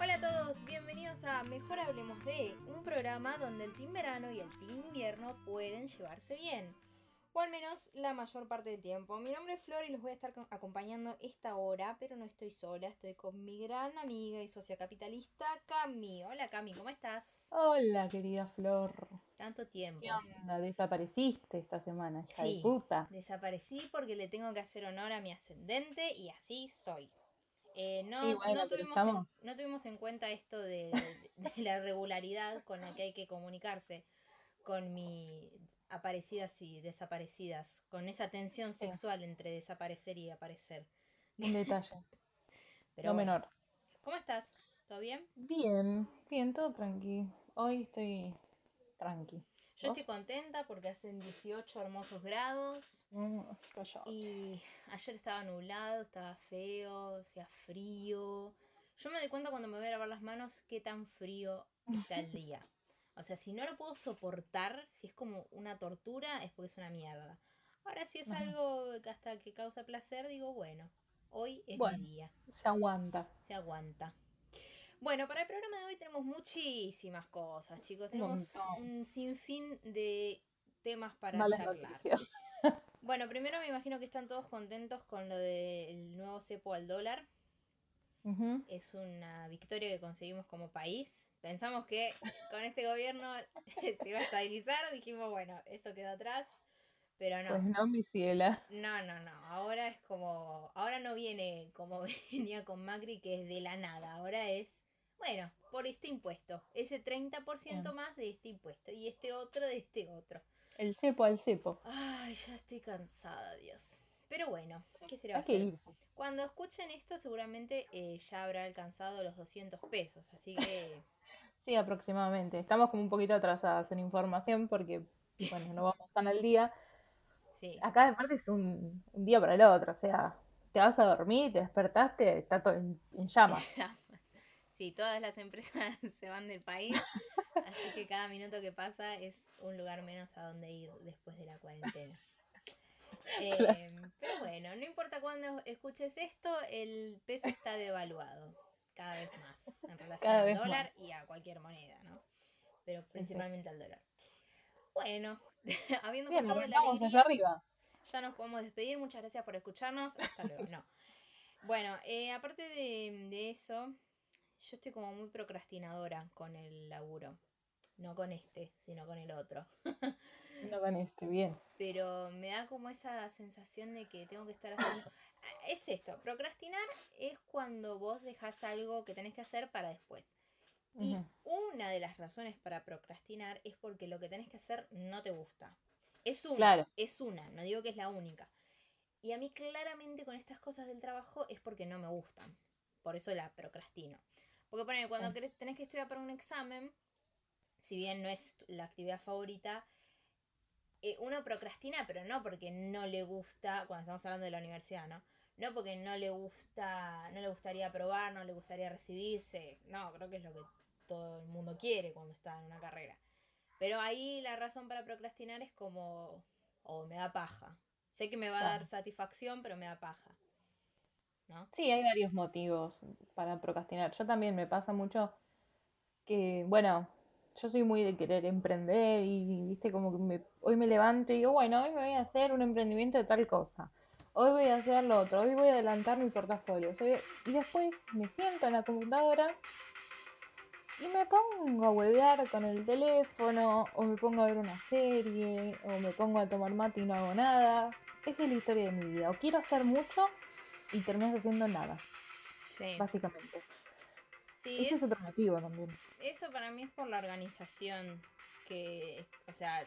Hola a todos, bienvenidos a Mejor Hablemos de, un programa donde el team verano y el team invierno pueden llevarse bien. O al menos la mayor parte del tiempo. Mi nombre es Flor y los voy a estar co- acompañando esta hora, pero no estoy sola, estoy con mi gran amiga y socia capitalista, Cami. Hola Cami, ¿cómo estás? Hola, querida Flor. Tanto tiempo. ¿Qué onda? Desapareciste esta semana, hija Sí. de puta. Desaparecí porque le tengo que hacer honor a mi ascendente y así soy. Eh, no, Sí, bueno, no, tuvimos en, no tuvimos en cuenta esto de, de la regularidad con la que hay que comunicarse con mi aparecidas y desaparecidas, con esa tensión Sí. sexual entre desaparecer y aparecer. Un detalle, Pero no bueno, menor. ¿Cómo estás? ¿Todo bien? Bien, bien, todo tranqui. Hoy estoy tranqui. Yo estoy contenta porque hacen 18 hermosos grados. Mm. Y ayer estaba nublado, estaba feo, hacía frío. Yo me doy cuenta cuando me voy a lavar las manos qué tan frío está el día. O sea, si no lo puedo soportar, si es como una tortura, es porque es una mierda. Ahora, si es Ajá. algo que hasta que causa placer, digo, bueno, hoy es Bueno. mi día, Se aguanta. se aguanta. Bueno, para el programa de hoy tenemos muchísimas cosas, chicos. Un Tenemos montón. un sinfín de temas para Malas charlar. noticias. Bueno, primero me imagino que están todos contentos con lo del nuevo cepo al dólar. Es una victoria que conseguimos como país. Pensamos que con este gobierno se iba a estabilizar. Dijimos, bueno, eso quedó atrás. Pero no, Pues no, mi ciela. no, no, no. Ahora es como. Ahora no viene como venía con Macri, que es de la nada. Ahora es. Bueno, por este impuesto. Ese 30% Bien. más de este impuesto. Y este otro de este otro. El cepo al cepo. Ay, ya estoy cansada, Dios. Pero bueno, ¿qué se le va a Hay que irse. Cuando escuchen esto, seguramente eh, ya habrá alcanzado los 200 pesos. Así que, Sí, aproximadamente. Estamos como un poquito atrasadas en información porque, bueno, no vamos tan al día. sí. Acá aparte es un, un día para el otro, o sea, te vas a dormir, te despertaste, está todo en, en llamas. Sí, todas las empresas se van del país. Así que cada minuto que pasa es un lugar menos a donde ir después de la cuarentena. Eh, pero bueno, no importa cuándo escuches esto, el peso está devaluado cada vez más en relación al dólar más. y a cualquier moneda, ¿no? Pero Sí, sí. principalmente al dólar. Bueno, habiendo Bien, contado la alegría, allá arriba. ya nos podemos despedir. Muchas gracias por escucharnos. Hasta luego. No. Bueno, eh, aparte de, de eso, yo estoy como muy procrastinadora con el laburo. No con este, sino con el otro. No con este, bien. Pero me da como esa sensación de que tengo que estar haciendo... Ah, Es esto, procrastinar es cuando vos dejas algo que tenés que hacer para después. Y Ujú. una de las razones para procrastinar es porque lo que tenés que hacer no te gusta. Es una, Claro. es una, no digo que es la única. Y a mí claramente con estas cosas del trabajo es porque no me gustan. Por eso la procrastino. Porque poner, cuando Sí. querés- tenés que estudiar para un examen, si bien no es la actividad favorita, eh, uno procrastina, pero no porque no le gusta, cuando estamos hablando de la universidad, ¿no? No porque no le gusta, no le gustaría aprobar, no le gustaría recibirse. No, creo que es lo que todo el mundo quiere cuando está en una carrera. Pero ahí la razón para procrastinar es como, o me da paja. Sé que me va a dar satisfacción, pero me da paja. ¿No? Sí, hay varios motivos para procrastinar. Yo también me pasa mucho que, bueno, yo soy muy de querer emprender y, viste, como que me- hoy me levanto y digo, bueno, hoy me voy a hacer un emprendimiento de tal cosa. Hoy voy a hacer lo otro, hoy voy a adelantar mi portafolio. y después me siento en la computadora y me pongo a huevear con el teléfono, o me pongo a ver una serie, o me pongo a tomar mate y no hago nada. Esa es la historia de mi vida. O quiero hacer mucho y terminas haciendo nada, Sí. básicamente. Sí, Ese es otro motivo también. Eso para mí es por la organización que, o sea,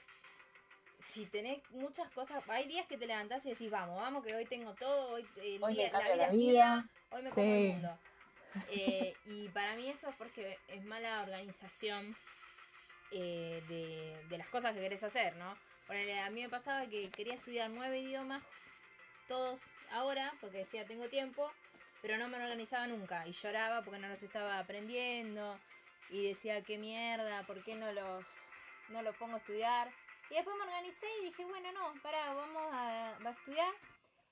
si tenés muchas cosas, hay días que te levantás y decís, vamos, vamos, que hoy tengo todo, hoy, el Hoy me día- la la vida es mía, hoy me como el Sí. mundo. Eh, y para mí eso es porque es mala organización eh, de, de las cosas que querés hacer, ¿no? Ponele, a mí me pasaba que quería estudiar nueve idiomas, todos ahora, porque decía tengo tiempo, pero no me organizaba nunca y lloraba porque no los estaba aprendiendo y decía qué mierda, ¿por qué no los, no los pongo a estudiar? Y después me organicé y dije, bueno, no, pará, vamos a, a estudiar.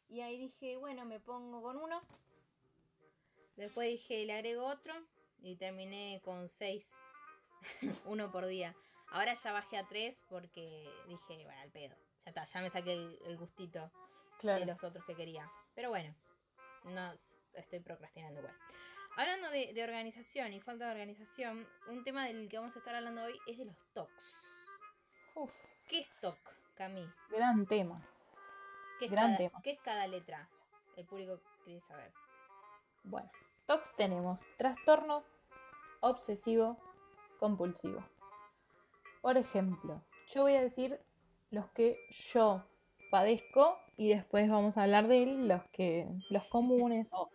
Y ahí dije, bueno, me pongo con uno. Después dije, le agrego otro. Y terminé con seis. uno por día. Ahora ya bajé a tres porque dije, bueno, al pedo. Ya está, ya me saqué el, el gustito Claro. de los otros que quería. Pero bueno, no estoy procrastinando igual. Hablando de, de organización y falta de organización, un tema del que vamos a estar hablando hoy es de los TOCs. Uf, ¿Qué es TOC, Cami? gran tema. ¿Qué es, Gran cada, tema. ¿Qué es cada letra? El público quiere saber. Bueno, TOCs tenemos trastorno obsesivo compulsivo. Por ejemplo, yo voy a decir los que yo padezco y después vamos a hablar de los que los comunes o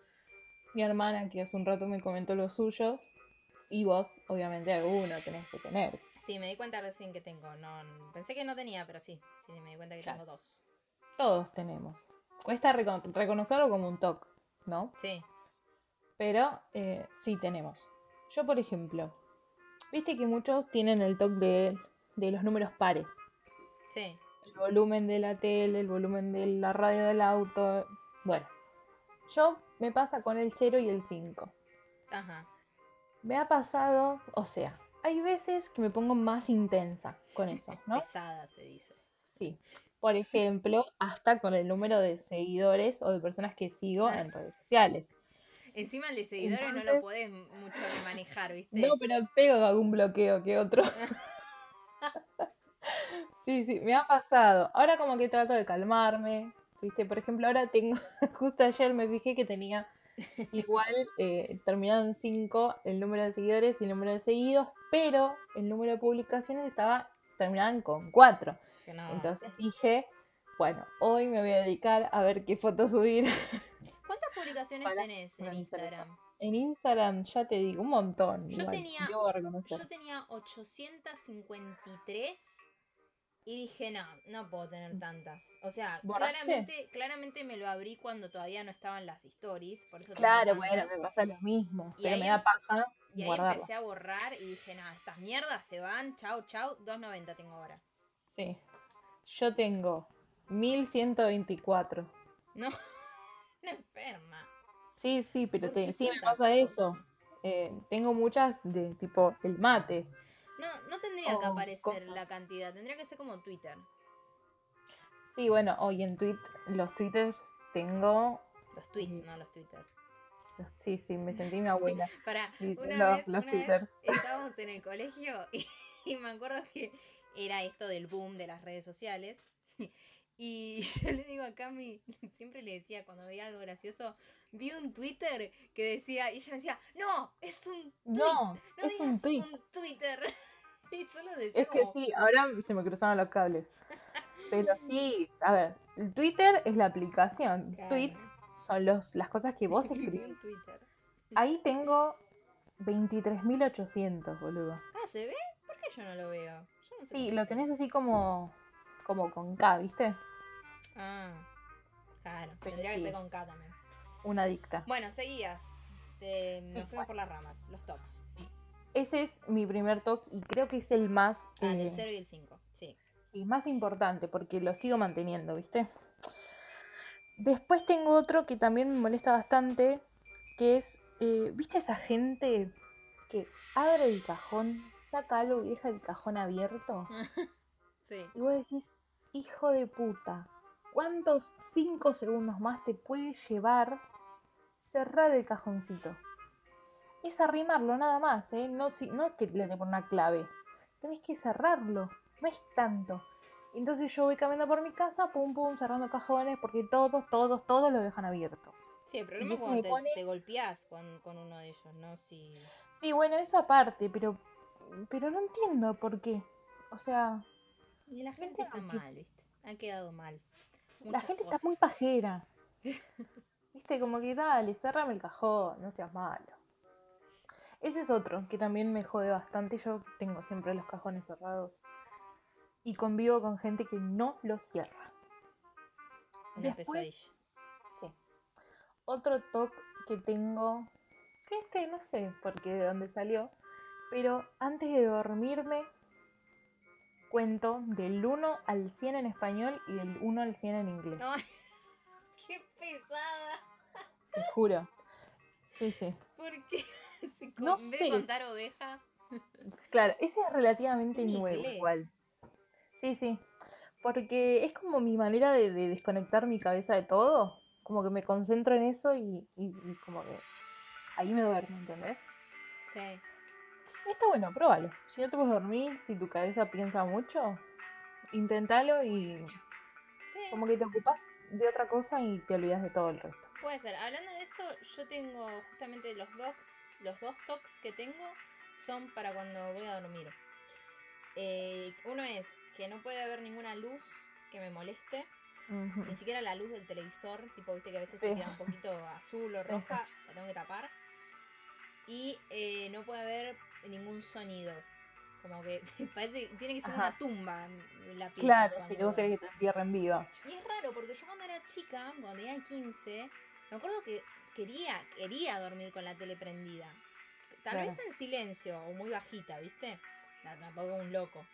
mi hermana que hace un rato me comentó los suyos y vos obviamente alguno tenés que tener. Sí, me di cuenta recién que tengo. No, pensé que no tenía, pero sí. Sí, me di cuenta que Claro. tengo dos. Todos tenemos. Cuesta recon- reconocerlo como un TOC, ¿no? Sí. Pero eh, sí tenemos. Yo, por ejemplo, viste que muchos tienen el TOC de, de los números pares. Sí. El volumen de la tele, el volumen de la radio del auto. Bueno, yo me pasa con el 0 y el 5. Ajá. Me ha pasado, o sea, hay veces que me pongo más intensa con eso, ¿no? Pesada se dice. Sí. Por ejemplo, hasta con el número de seguidores o de personas que sigo en redes sociales. Encima el de seguidores no lo podés mucho manejar, ¿viste? No, pero pego algún bloqueo que otro. Sí, sí, me ha pasado. Ahora como que trato de calmarme. Viste, por ejemplo, ahora tengo, justo ayer me fijé que tenía igual eh, terminado en 5 el número de seguidores y el número de seguidos, pero el número de publicaciones estaba terminado con 4. Que no. Entonces dije, bueno, hoy me voy a dedicar a ver qué fotos subir. ¿Cuántas publicaciones tenés en eso. Instagram? En Instagram ya te digo, un montón. Yo igual, tenía-. Yo tenía 853 y dije, no, no puedo tener tantas. O sea, ¿Borraste? claramente, claramente me lo abrí cuando todavía no estaban las stories, por eso Claro, bueno, me pasa lo mismo. Y pero ahí me da em- paja Y ahí empecé a borrar y dije, no, estas mierdas se van, chau, chau, 2.90 tengo ahora. Sí. Yo tengo 1124. No, una enferma. Sí, sí, pero ¿Por qué te- sí me pasa eso. Eh, tengo muchas de tipo el mate. No, no tendría que aparecer la cantidad, tendría que ser como Twitter. Sí, bueno, hoy en tweet, los twitters tengo. Los tweets, no los twitters. Sí, sí, me sentí mi abuela. Para, Diciendo una vez, los una vez twitters. estábamos en el colegio y, y me acuerdo que era esto del boom de las redes sociales. Y yo le digo a Cami, siempre le decía cuando veía algo gracioso, vi un Twitter que decía, y ella me decía, no, es un tweet, No, no es un digas tweet. un Twitter. Y yo lo decía Es que como, sí, ahora se me cruzaron los cables. Pero sí, a ver, el Twitter es la aplicación. Claro. Tweets son los, las cosas que vos "Vi un escribís. Twitter". Ahí tengo 23.800, boludo. Ah, ¿se ve? ¿Por qué yo no lo veo? Yo no sé Sí, lo tenés así como, como con K, ¿viste? Ah, claro, Pero tendría que ser con K también. Una adicta. Bueno, seguías. Te- nos Sí, fuimos bueno. por las ramas, los tocs. Ese es mi primer talk y creo que es el más, Ah, eh, el 0 y el 5, sí. sí, más importante porque lo sigo manteniendo, ¿viste? Después tengo otro que también me molesta bastante, que es, eh, ¿viste esa gente que abre el cajón, saca algo y deja el cajón abierto? Sí. Y vos decís, hijo de puta, ¿cuántos 5 segundos más te puede llevar cerrar el cajoncito? Es arrimarlo nada más, ¿eh? No, si- no es que le por una clave. Tenés que cerrarlo. No es tanto. Entonces yo voy caminando por mi casa, pum pum, cerrando cajones, porque todos, todos, todos lo dejan abiertos. Sí, el problema es cuando te, pone- te golpeás con, con uno de ellos, ¿no? Si... Sí, bueno, eso aparte, pero, pero no entiendo por qué. O sea, Y la gente está que- mal, ¿viste? Ha quedado mal. La gente está muy pajera. Viste, como que dale, cerrame el cajón, no seas malo. Ese es otro que también me jode bastante. Yo tengo siempre los cajones cerrados. Y convivo con gente que no los cierra. Una Después- pesadilla. Sí. Otro toque que tengo, que este no sé por qué de dónde salió, pero antes de dormirme cuento del 1 al 100 en español y del 1 al 100 en inglés. Ay, qué pesada. Te juro. Sí, sí. ¿Por qué? No en vez sé. contar ovejas. Claro, ese es relativamente En nuevo inglés. igual. Sí, sí. Porque es como mi manera de, de desconectar mi cabeza de todo. Como que me concentro en eso y, y- y como que ahí me duermo, ¿entendés? Sí. Está bueno, pruébalo. Si no te puedes dormir, si tu cabeza piensa mucho, inténtalo y Sí. como que te ocupas de otra cosa y te olvidas de todo el resto. Puede ser. Hablando de eso, yo tengo justamente los dos, los dos tocs que tengo son para cuando voy a dormir. Eh, uno es que no puede haber ninguna luz que me moleste, ni siquiera la luz del televisor, tipo, viste que a veces Sí. te queda un poquito azul o Sí, roja, la tengo que tapar. Y eh, no puede haber ningún sonido. Como que parece que tiene que ser Ajá. una tumba la pieza. Claro, si cuando vos querés que te entierren viva. y es raro porque yo cuando era chica, cuando tenía 15, me acuerdo que quería, quería dormir con la tele prendida. Tal Claro. vez en silencio o muy bajita, ¿viste? No, tampoco un loco.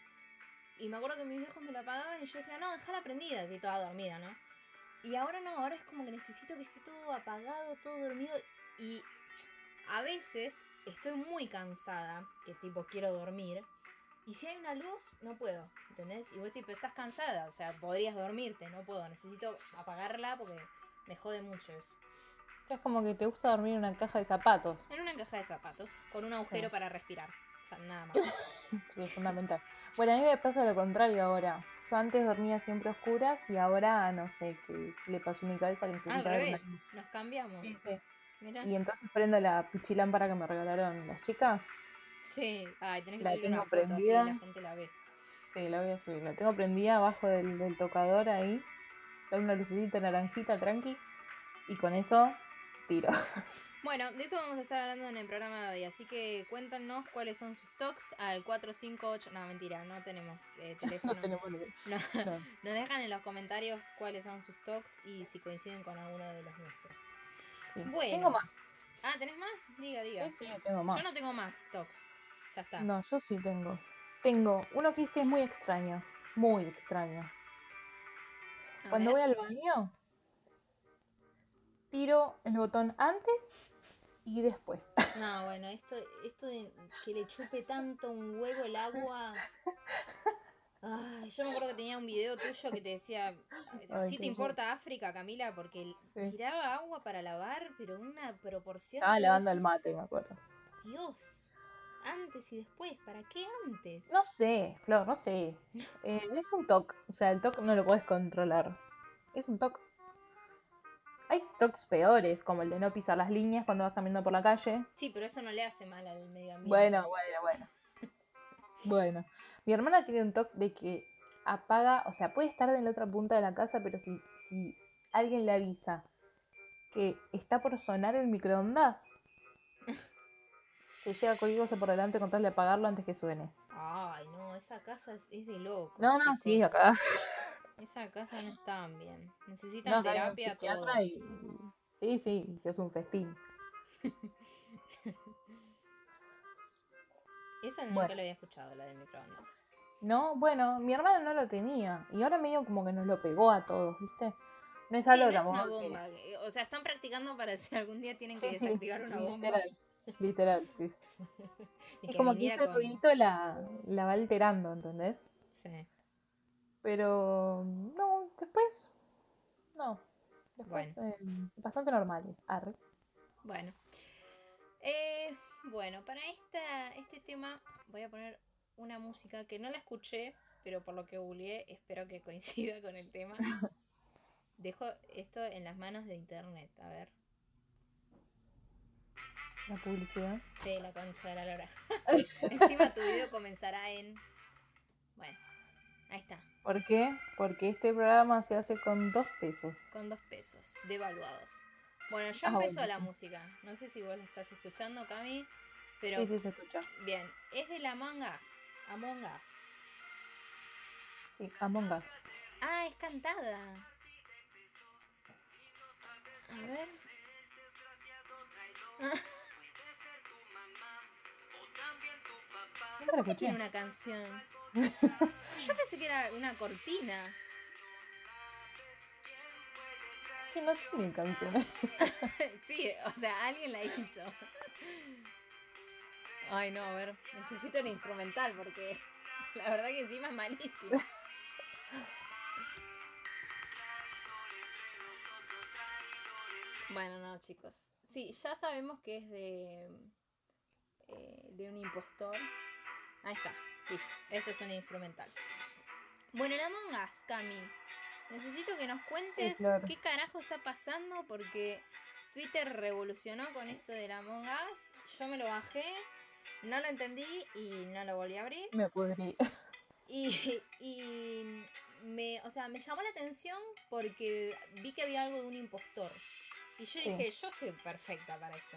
Y me acuerdo que mis viejos me lo apagaban y yo decía, no, déjala prendida, así toda dormida, ¿no? Y ahora no, ahora es como que necesito que esté todo apagado, todo dormido. Y a veces estoy muy cansada, que tipo quiero dormir. Y si hay una luz, no puedo, ¿entendés? Y vos decís, pero estás cansada, o sea, podrías dormirte, no puedo, necesito apagarla porque me jode mucho eso. Es como que te gusta dormir en una caja de zapatos. En una caja de zapatos, con un agujero Sí. para respirar. O sea, nada más. Sí, es fundamental. Bueno, a mí me pasa lo contrario ahora. Yo antes dormía siempre a oscuras y ahora no sé qué le pasó a mi cabeza que Al necesita ver una revés, luz. nos cambiamos. Sí, sí. Mirá. Y entonces prendo la pichilámpara que me regalaron las chicas. Sí, ay, tenés que La subir una tengo foto así prendida. la gente la ve. Sí, la voy a subir. La tengo prendida abajo del, del tocador ahí. Con una lucecita naranjita tranqui. Y con eso tiro. Bueno, de eso vamos a estar hablando en el programa de hoy, así que cuéntanos cuáles son sus talks al 458. No, mentira, no tenemos eh, teléfono. No tenemos. No. No. Nos dejan en los comentarios cuáles son sus talks y si coinciden con alguno de los nuestros. Sí. Bueno. Tengo más. Ah, ¿tenés más? Diga, diga. Sí, sí, tengo más. Yo no tengo más talks. Ya está. No, yo sí tengo. Tengo uno que este es muy extraño. Muy extraño. A Cuando ver. voy al baño, tiro el botón antes y después. No, bueno, esto, esto de que le chupe tanto un huevo el agua. Ay, yo me acuerdo que tenía un video tuyo que te decía, Ay, ¿así qué te importa África, Camila? Porque Sí. tiraba agua para lavar, pero una proporción... Estaba lavando el mate, me acuerdo. Dios, antes y después, ¿para qué antes? No sé, Flor, no sé. Eh, es un TOC. O sea, el TOC no lo puedes controlar. Es un TOC. Hay TOCs peores, como el de no pisar las líneas cuando vas caminando por la calle. Sí, pero eso no le hace mal al medio ambiente. Bueno, bueno, bueno. Bueno, mi hermana tiene un toque de que apaga, o sea, puede estar en la otra punta de la casa, pero si, si alguien le avisa que está por sonar el microondas, se lleva cualquier cosa por delante con tal de apagarlo antes que suene. Ay, no, esa casa es, es de loco. No, no, sí, acá. Esa casa no está bien. Necesitan No, terapia todos. y... Sí, sí, es un festín. Esa nunca Bueno. lo había escuchado, la de microondas. No, bueno, mi hermana no lo tenía y ahora medio como que nos lo pegó a todos, ¿viste? No es Sí, algo no que es una bomba. que- O sea, están practicando para si algún día tienen que Sí, sí, desactivar una bomba. literal, literal, sí. sí. Es que como que ese con- ruidito la, la va alterando, ¿entendés? Sí. Pero no, después, no. Después, eh, bastante normales. Arre. Bueno. Eh, bueno, para esta, este tema voy a poner una música que no la escuché, pero por lo que googleé espero que coincida con el tema. Dejo esto en las manos de internet, a ver. La publicidad. Sí, la concha de la lora. Encima tu video comenzará en... Bueno, ahí está, ¿Por qué? Porque este programa se hace con dos pesos. con dos pesos, devaluados. Bueno, yo Ah, empezó bueno. la música. No sé si vos la estás escuchando, Cami, pero Sí, sí, se escucha. bien, es de la Among Us. Among Us. Sí, Among Us. Ah, es cantada. A ver. La escuché. Tiene una canción. Yo pensé que era una cortina. Que no tiene canciones. sí, o sea, alguien la hizo. Ay, no, a ver, necesito un instrumental porque la verdad que encima es malísimo. Bueno, no, chicos. Sí, ya sabemos que es de, eh, de un impostor. Ahí está, listo. Este es un instrumental. Bueno, el Among Us, Cami. Necesito que nos cuentes claro. qué carajo está pasando porque Twitter revolucionó con esto del Among Us. Yo me lo bajé, no lo entendí y no lo volví a abrir. Me pudrí. Y, y me, o sea, me llamó la atención porque vi que había algo de un impostor. Y yo Sí. dije, yo soy perfecta para eso.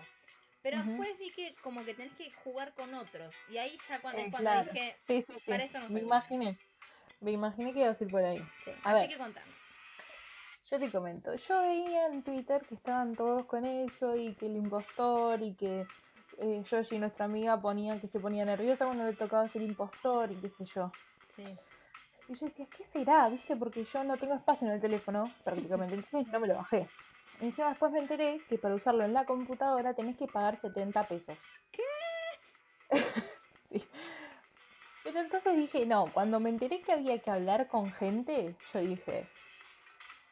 Pero después vi que como que tenés que jugar con otros. Y ahí ya cuando, Eh, cuando claro. dije, Sí, sí, sí. para esto no Me imaginé. Me imaginé que ibas a ir por ahí. sí. A así ver. que contanos. Yo te comento, yo veía en Twitter que estaban todos con eso y que el impostor y que eh, Yoshi, nuestra amiga, ponía que se ponía nerviosa cuando le tocaba ser impostor y qué sé yo. Sí. Y yo decía, ¿qué será? ¿Viste? Porque yo no tengo espacio en el teléfono prácticamente, entonces no me lo bajé. Encima después me enteré que para usarlo en la computadora tenés que pagar 70 pesos. ¿Qué? sí. Pero entonces dije, no, cuando me enteré que había que hablar con gente, yo dije,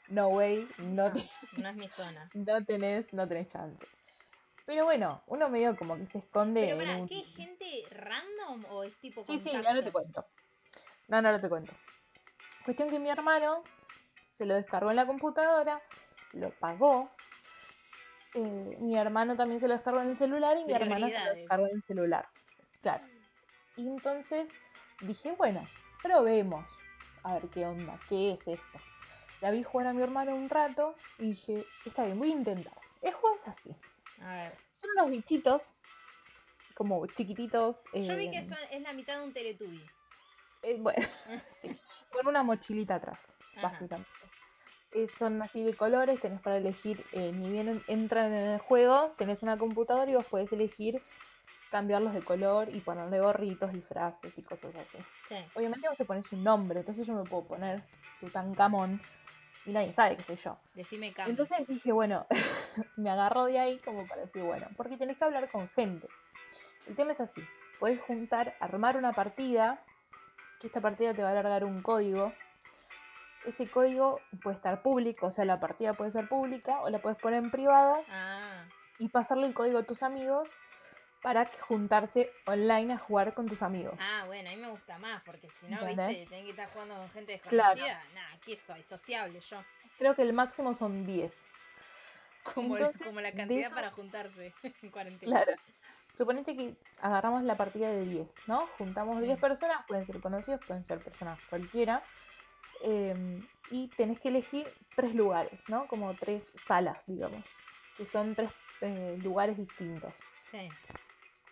no way, no, No, te- no es mi zona. no tenés, no tenés chance. Pero bueno, uno medio como que se esconde Pero para, un- ¿qué gente random o es tipo Sí, sí, ahora te contactos? cuento. No, no, ahora te cuento. Cuestión que mi hermano se lo descargó en la computadora, lo pagó. eh, mi hermano también se lo descargó en el celular y mi hermana se lo descargó en el celular. Claro. Y entonces dije, bueno, probemos. A ver qué onda, qué es esto. La vi jugar a mi hermano un rato y dije, está bien, voy a intentar. El juego es así. A ver. Son unos bichitos, como chiquititos. Yo vi eh, que son- es la mitad de un Teletubby. eh, bueno, sí, con una mochilita atrás, Ajá. básicamente. Eh, son así de colores, tenés para elegir, ni bien en- entran en el juego, tenés una computadora y vos podés elegir cambiarlos de color y ponerle gorritos, disfraces y cosas así. Sí. Obviamente vos te pones un nombre, entonces yo me puedo poner Tutankamón y nadie sabe que soy yo. Decime. Entonces dije, bueno, me agarro de ahí como para decir, bueno, porque tenés que hablar con gente. El tema es así, podés juntar, armar una partida, que esta partida te va a alargar un código. Ese código puede estar público, o sea, la partida puede ser pública o la puedes poner en privada Ah, y pasarle el código a tus amigos para juntarse online a jugar con tus amigos. ah, bueno, a mí me gusta más, porque si no, ¿Entendés? viste, tenés que estar jugando con gente Claro. desconocida. Nah, ¿qué soy? Sociable yo. Creo que el máximo son 10. Como, el- Entonces, como la cantidad esos- para juntarse en cuarentena. Claro. Suponete que agarramos la partida de 10, ¿no? Juntamos 10 Mm. personas, pueden ser conocidos, pueden ser personas cualquiera. em, y tenés que elegir tres lugares, ¿no? Como tres salas, digamos. Que son tres eh, lugares distintos. Sí.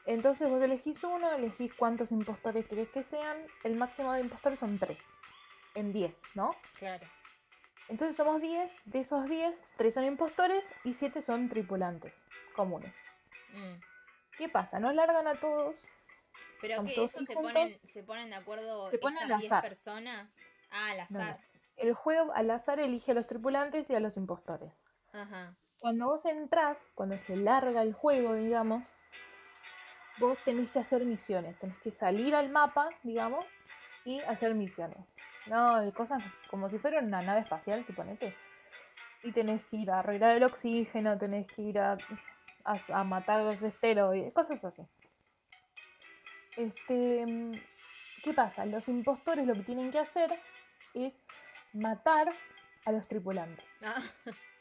Entonces vos elegís uno, elegís cuántos impostores querés que sean. El máximo de impostores son 3. En 10, ¿no? Claro. Entonces somos 10. De esos 10, 3 son impostores y 7 son tripulantes comunes. Mm. ¿Qué pasa? Nos largan a todos Pero que todos eso se ponen, se ponen de acuerdo Se pone esas al 10 azar. personas. Ah, al No, no. azar. El juego al azar elige a los tripulantes y a los impostores. Ajá. Cuando vos entrás, cuando se larga el juego, digamos, vos tenés que hacer misiones. Tenés que salir al mapa, digamos, y hacer misiones. No, cosas como si fuera una nave espacial, suponete. Y tenés que ir a arreglar el oxígeno, tenés que ir a, a, a matar los esteroides, cosas así. Este, ¿qué pasa? Los impostores lo que tienen que hacer es matar a los tripulantes. Ah.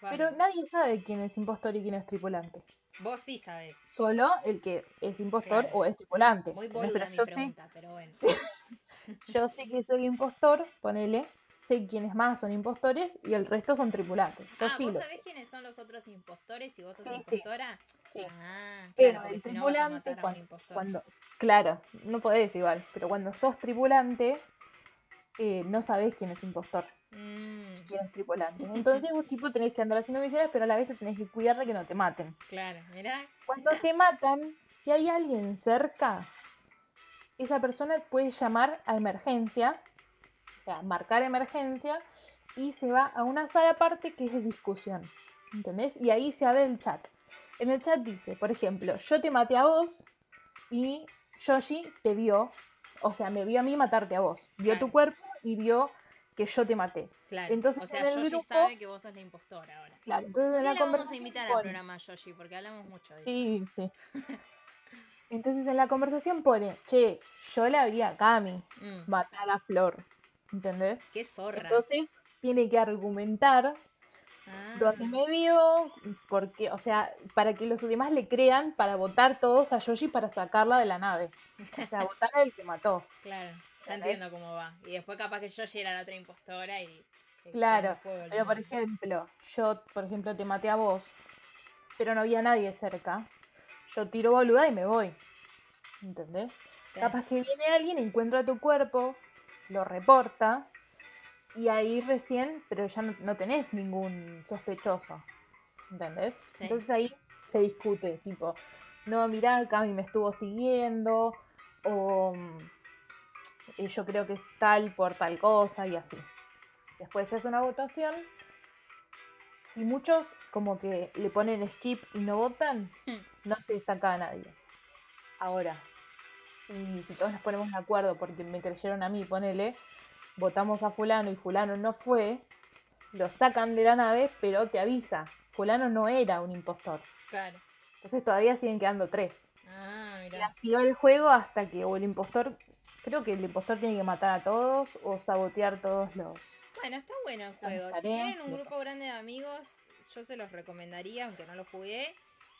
Pero nadie sabe quién es impostor y quién es tripulante. Vos sí sabés. Solo el que es impostor Claro. o es tripulante. Muy boluda Pero mi yo sé, pregunta, pero bueno. yo sé que soy impostor, ponele, sé quiénes más son impostores y el resto son tripulantes. Yo ah, sí ¿vos lo sabés sé. quiénes son los otros impostores y vos sos Sí, sí. impostora? Sí. Ah, Pero claro, el si no tripulante, un cuando, cuando- claro, no podés igual, pero cuando sos tripulante, eh, no sabés quién es impostor, Mm, quién es tripulante. Entonces vos tipo tenés que andar haciendo misiones, pero a la vez te tenés que cuidar de que no te maten. claro, mirá. Cuando te matan, si hay alguien cerca, esa persona puede llamar a emergencia, o sea, marcar emergencia, y se va a una sala aparte que es de discusión. ¿Entendés? Y ahí se abre el chat. En el chat dice, por ejemplo, yo te maté a vos y Yoshi te vio, o sea, me vio a mí matarte a vos. Vio Claro. tu cuerpo y vio que yo te maté. Claro. Entonces, o sea, en el Yoshi grupo- sabe que vos sos la impostora ahora. Claro, entonces en la vamos a conversación invitar al pone- programa Yoshi, porque hablamos mucho de eso. Sí, sí. Entonces en la conversación pone, che, yo la vi a Cami Mm, matar a Flor. ¿Entendés? qué zorra. Entonces tiene que argumentar Ah, dónde me vio, porque, o sea, para que los demás le crean, para votar todos a Yoshi para sacarla de la nave. O sea, votar al que mató. Claro, entiendo cómo va. Y después capaz que Yoshi era la otra impostora y... que Claro, Pero por ejemplo, yo, por ejemplo, te maté a vos, pero no había nadie cerca. Yo tiro boluda y me voy. ¿Entendés? Sí. Capaz que viene alguien, encuentra tu cuerpo, lo reporta y ahí recién, pero ya no, no tenés ningún sospechoso. ¿Entendés? Sí. Entonces ahí se discute, tipo, no, mirá, Cami me estuvo siguiendo, o mm, eh, yo creo que es tal por tal cosa y así. Después hace una votación. Si muchos como que le ponen skip y no votan, Hmm. no se saca a nadie. Ahora, si, si todos nos ponemos de acuerdo porque me creyeron a mí, ponele, votamos a fulano y fulano no fue, lo sacan de la nave, pero te avisa, fulano no era un impostor. Claro. Entonces todavía siguen quedando tres. Ah, Y así va el juego hasta que o el impostor, creo que el impostor tiene que matar a todos o sabotear todos los... Bueno, está bueno el juego. Si tienen un grupo grande de amigos, yo se los recomendaría, aunque no lo jugué.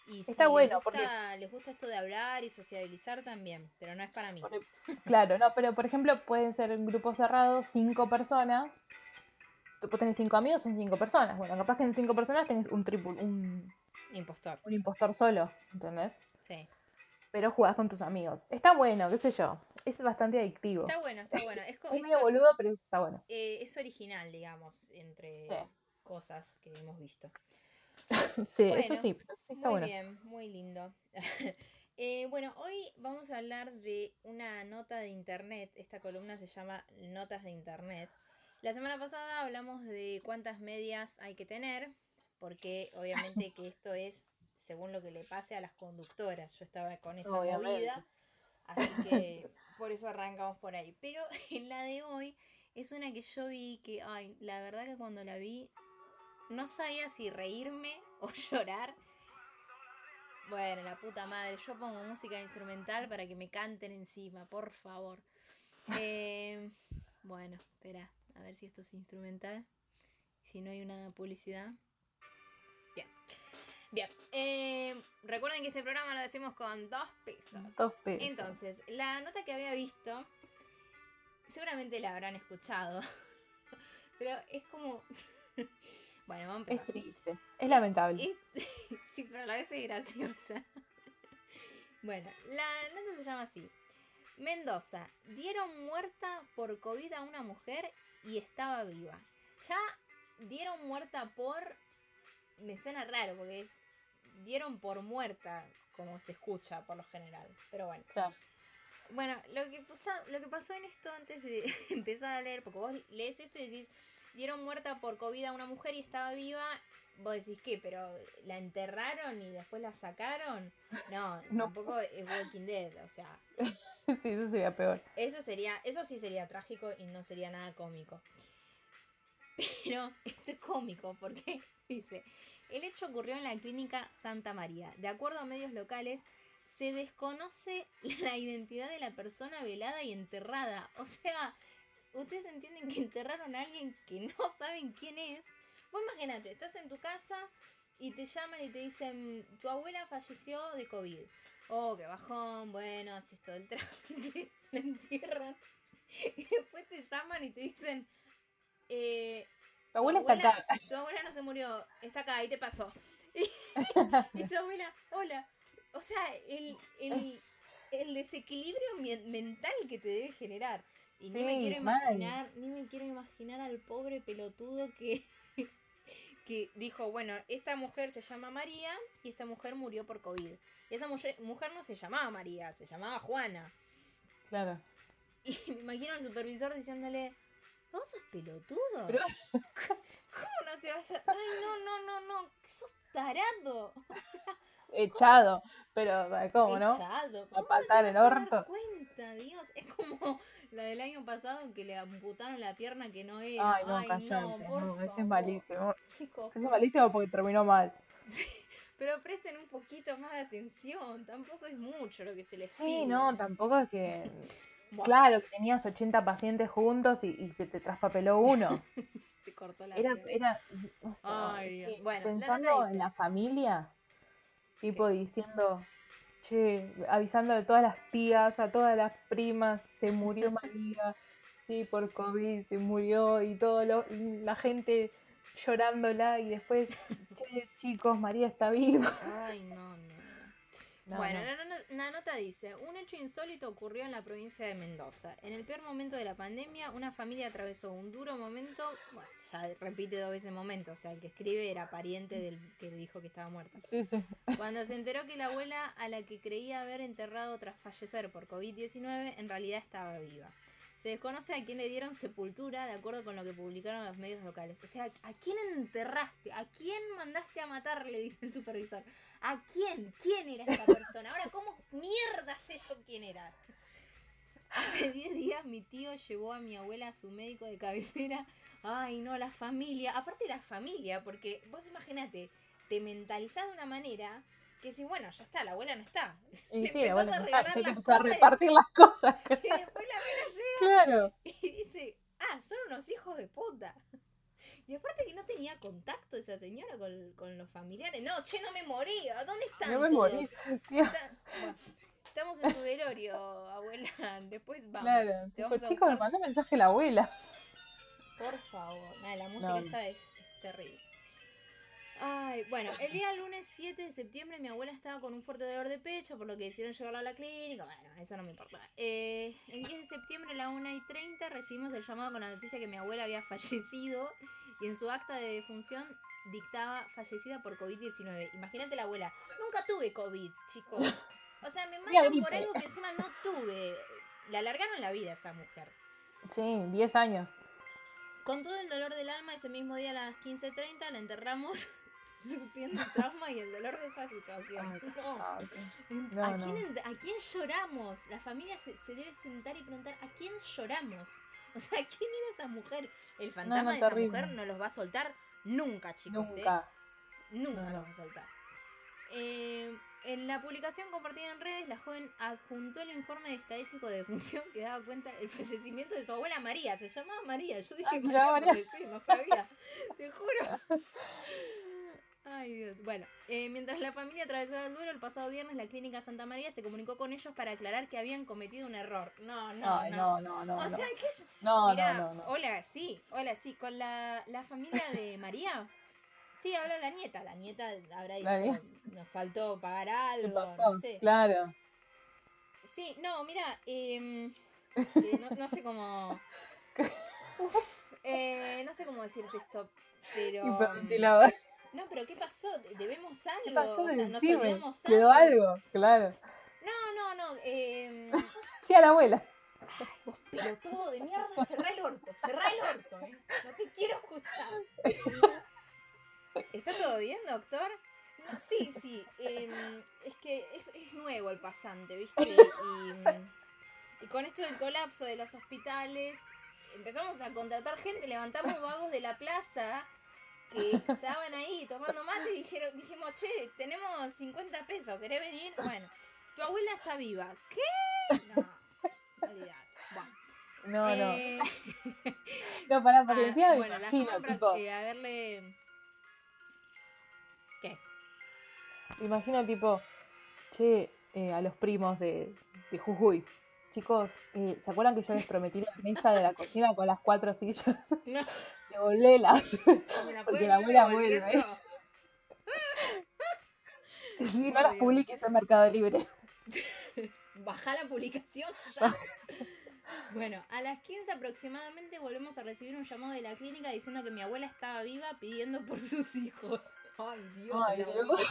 Y si Está bueno, les porque- gusta, les gusta esto de hablar y sociabilizar también, pero no es para mí. Claro, no, pero por ejemplo pueden ser en grupos cerrados cinco personas. Tú puedes tener cinco amigos, son cinco personas. Bueno, capaz que en cinco personas tenés un triple, un, Impostor, un impostor solo, ¿entendés? sí. Pero jugás con tus amigos. Está bueno, qué sé yo. Es bastante adictivo. Está bueno, está bueno. Es, Es medio boludo, pero está bueno. eh, es original, digamos, entre Sí. cosas que hemos visto. Sí, eso sí, pero sí está muy bueno. bien, muy lindo. Eh, bueno, hoy vamos a hablar de una nota de internet. Esta columna se llama Notas de Internet. La semana pasada hablamos de cuántas medias hay que tener, porque obviamente que esto es según lo que le pase a las conductoras. Yo estaba con esa Obviamente. movida, así que por eso arrancamos por ahí. Pero en la de hoy es una que yo vi que, ay, la verdad que cuando la vi no sabía si reírme o llorar. Bueno, la puta madre, yo pongo música instrumental para que me canten encima, por favor. Eh, bueno, espera, a ver si esto es instrumental. Si no hay una publicidad. Bien. Eh, recuerden que este programa lo decimos con dos pesos. Dos pesos. Entonces, la nota que había visto, seguramente la habrán escuchado. Pero es como. bueno, vamos a Es triste. Es lamentable. Es- sí, pero a la vez es graciosa. bueno, la nota se llama así. Mendoza, dieron muerta por COVID a una mujer y estaba viva. Ya dieron muerta por... Me suena raro porque es... Dieron por muerta, como se escucha por lo general. Pero bueno. Claro. Bueno, lo que, pasa, lo que pasó en esto antes de empezar a leer, porque vos lees esto y decís, dieron muerta por COVID a una mujer y estaba viva, vos decís, ¿qué? ¿Pero la enterraron y después la sacaron? No, No. tampoco es Walking Dead, o sea, sí, eso sería peor. eso sería, eso sí sería trágico y no sería nada cómico. Pero esto es cómico porque dice, el hecho ocurrió en la clínica Santa María. De acuerdo a medios locales, se desconoce la identidad de la persona velada y enterrada. O sea, ustedes entienden que enterraron a alguien que no saben quién es. Vos imagínate, estás en tu casa y te llaman y te dicen, tu abuela falleció de COVID. Oh, qué bajón, bueno, haces todo el trámite, la entierran. Y después te llaman y te dicen, eh, Tu abuela está acá. Tu abuela no se murió, está acá, ahí te pasó. Y, y tu abuela, hola. O sea, el, el, el desequilibrio mental que te debe generar. Y ni me quiero mal. imaginar, ni me quiero imaginar al pobre pelotudo que, que dijo, bueno, esta mujer se llama María y esta mujer murió por COVID. Y esa mujer, mujer no se llamaba María, se llamaba Juana. Claro. Y me imagino al supervisor diciéndole, ¿vos sos pelotudo? Pero- ¿Cómo no te vas a...? Ay, no, no, no, no, sos tarado. Echado. Pero, ¿cómo no? Echado. A ¿Cómo no patar el vas a dar orto. cuenta, Dios? Es como la del año pasado que le amputaron la pierna que no era. Ay, no, cállate. por No, ese es favor. malísimo. Chicos, Ese es malísimo porque terminó mal. pero presten un poquito más de atención. Tampoco es mucho lo que se les Sí, pide. no, tampoco es que. Claro, que tenías 80 pacientes juntos y, y se te traspapeló uno. te cortó la Era, era, Ay, sí. Bueno, la pensando dice- en la familia, tipo diciendo, che, avisando a todas las tías, a todas las primas, se murió María, sí, por COVID, se murió, y todo lo- la gente llorándola, y después, che, chicos, María está viva. Ay, no, no, no. No, bueno, no. La, nota dice, un hecho insólito ocurrió en la provincia de Mendoza. En el peor momento de la pandemia, una familia atravesó un duro momento, bueno, ya repite dos veces momento, o sea, el que escribe era pariente del que le dijo que estaba muerta. Sí, sí. Cuando se enteró que la abuela a la que creía haber enterrado tras fallecer por COVID-19 en realidad estaba viva. Se desconoce a quién le dieron sepultura de acuerdo con lo que publicaron los medios locales. O sea, ¿a quién enterraste? ¿A quién mandaste a matar? Le dice el supervisor. ¿A quién? ¿Quién era esta persona? Ahora, ¿cómo mierda sé yo quién era? Hace 10 días mi tío llevó a mi abuela a su médico de cabecera. Ay, no, la familia. Aparte la familia, porque vos imagínate, te mentalizás de una manera que si, bueno, ya está, la abuela no está. Y sí, la abuela no está, te las empezó a repartir las cosas. Y después la abuela llega Claro. y dice, ah, son unos hijos de puta. Y aparte que no tenía contacto esa señora con, con los familiares. No, che, no me morí. ¿A dónde están? No me morí. Tío, Está- bueno, estamos en tu velorio, abuela. Después vamos. claro. Te vamos a chicos, me mandó mensaje la abuela. Por favor. Nada, la música No. esta es, es terrible. Ay, bueno, el día lunes 7 de septiembre mi abuela estaba con un fuerte dolor de pecho, por lo que decidieron llevarla a la clínica. Bueno, eso no me importa. Eh, el 10 de septiembre a la 1 y 30 recibimos el llamado con la noticia que mi abuela había fallecido y en su acta de defunción dictaba fallecida por COVID-19. Imagínate la abuela, nunca tuve COVID, chicos. O sea, me matan por algo que encima no tuve. Le alargaron la vida a esa mujer. Sí, 10 años. Con todo el dolor del alma, ese mismo día a las 15.30 la enterramos sufriendo el trauma y el dolor de esa situación. Ay, No. No, ¿A, quién, ent- ¿A quién lloramos? La familia se, se debe sentar y preguntar ¿a quién lloramos? O sea, ¿quién era esa mujer? El fantasma de esa terrible. mujer no los va a soltar nunca, chicos. ¿eh? Nunca. Nunca No, no. los va a soltar. Eh, en la publicación compartida en redes, la joven adjuntó el informe estadístico de defunción que daba cuenta del fallecimiento de su abuela María. Se llamaba María. Yo dije Ah, se María llamaba María. porque sí, no sabía. Te juro. Ay, Dios. Bueno, eh, mientras la familia atravesaba el duelo, el pasado viernes la clínica Santa María se comunicó con ellos para aclarar que habían cometido un error. No, no, Ay, no. no, no, no. o no. sea, que No, Mirá, no, no, no. Hola, sí, hola, sí. Con la, la familia de María. Sí, habla la nieta. La nieta habrá dicho, nieta. nos faltó pagar ¿Qué algo, pasó? no sé. Claro. Sí, no, mira, em, eh, no, no sé cómo... Uf, eh, no sé cómo decirte esto, pero... Hiperventilaba. No, pero ¿qué pasó? ¿Debemos algo? ¿Qué pasó? O sea, ¿nos ¿Quedó algo? Claro. No, no, no. em, Sí, a la abuela. Ay, vos pelotudo de mierda, cerrá el orto, cerrá el orto, ¿eh? No te quiero escuchar. ¿Está todo bien, doctor? No, sí, sí. em, es que es, es nuevo el pasante, ¿viste? Y, y con esto del colapso de los hospitales, empezamos a contratar gente, levantamos vagos de la plaza que estaban ahí tomando mate y dijeron, dijimos, che, tenemos 50 pesos, ¿querés venir? Bueno, tu abuela está viva. ¿Qué? No, olvidate. Bueno. No, no. Eh, No, para ah, parecía, me bueno, la imagino, para, tipo, eh, a verle. ¿Qué? imagino tipo, che, eh, a los primos de, de Jujuy. Chicos, eh, ¿se acuerdan que yo les prometí la mesa de la cocina con las cuatro sillas? No, Devolvélas. me la Porque la abuela devolviendo. Si no las publiques en Mercado Libre. Baja la publicación ya. Bueno, a las 15 aproximadamente volvemos a recibir un llamado de la clínica diciendo que mi abuela estaba viva pidiendo por sus hijos. Ay, Dios. Ay, Dios.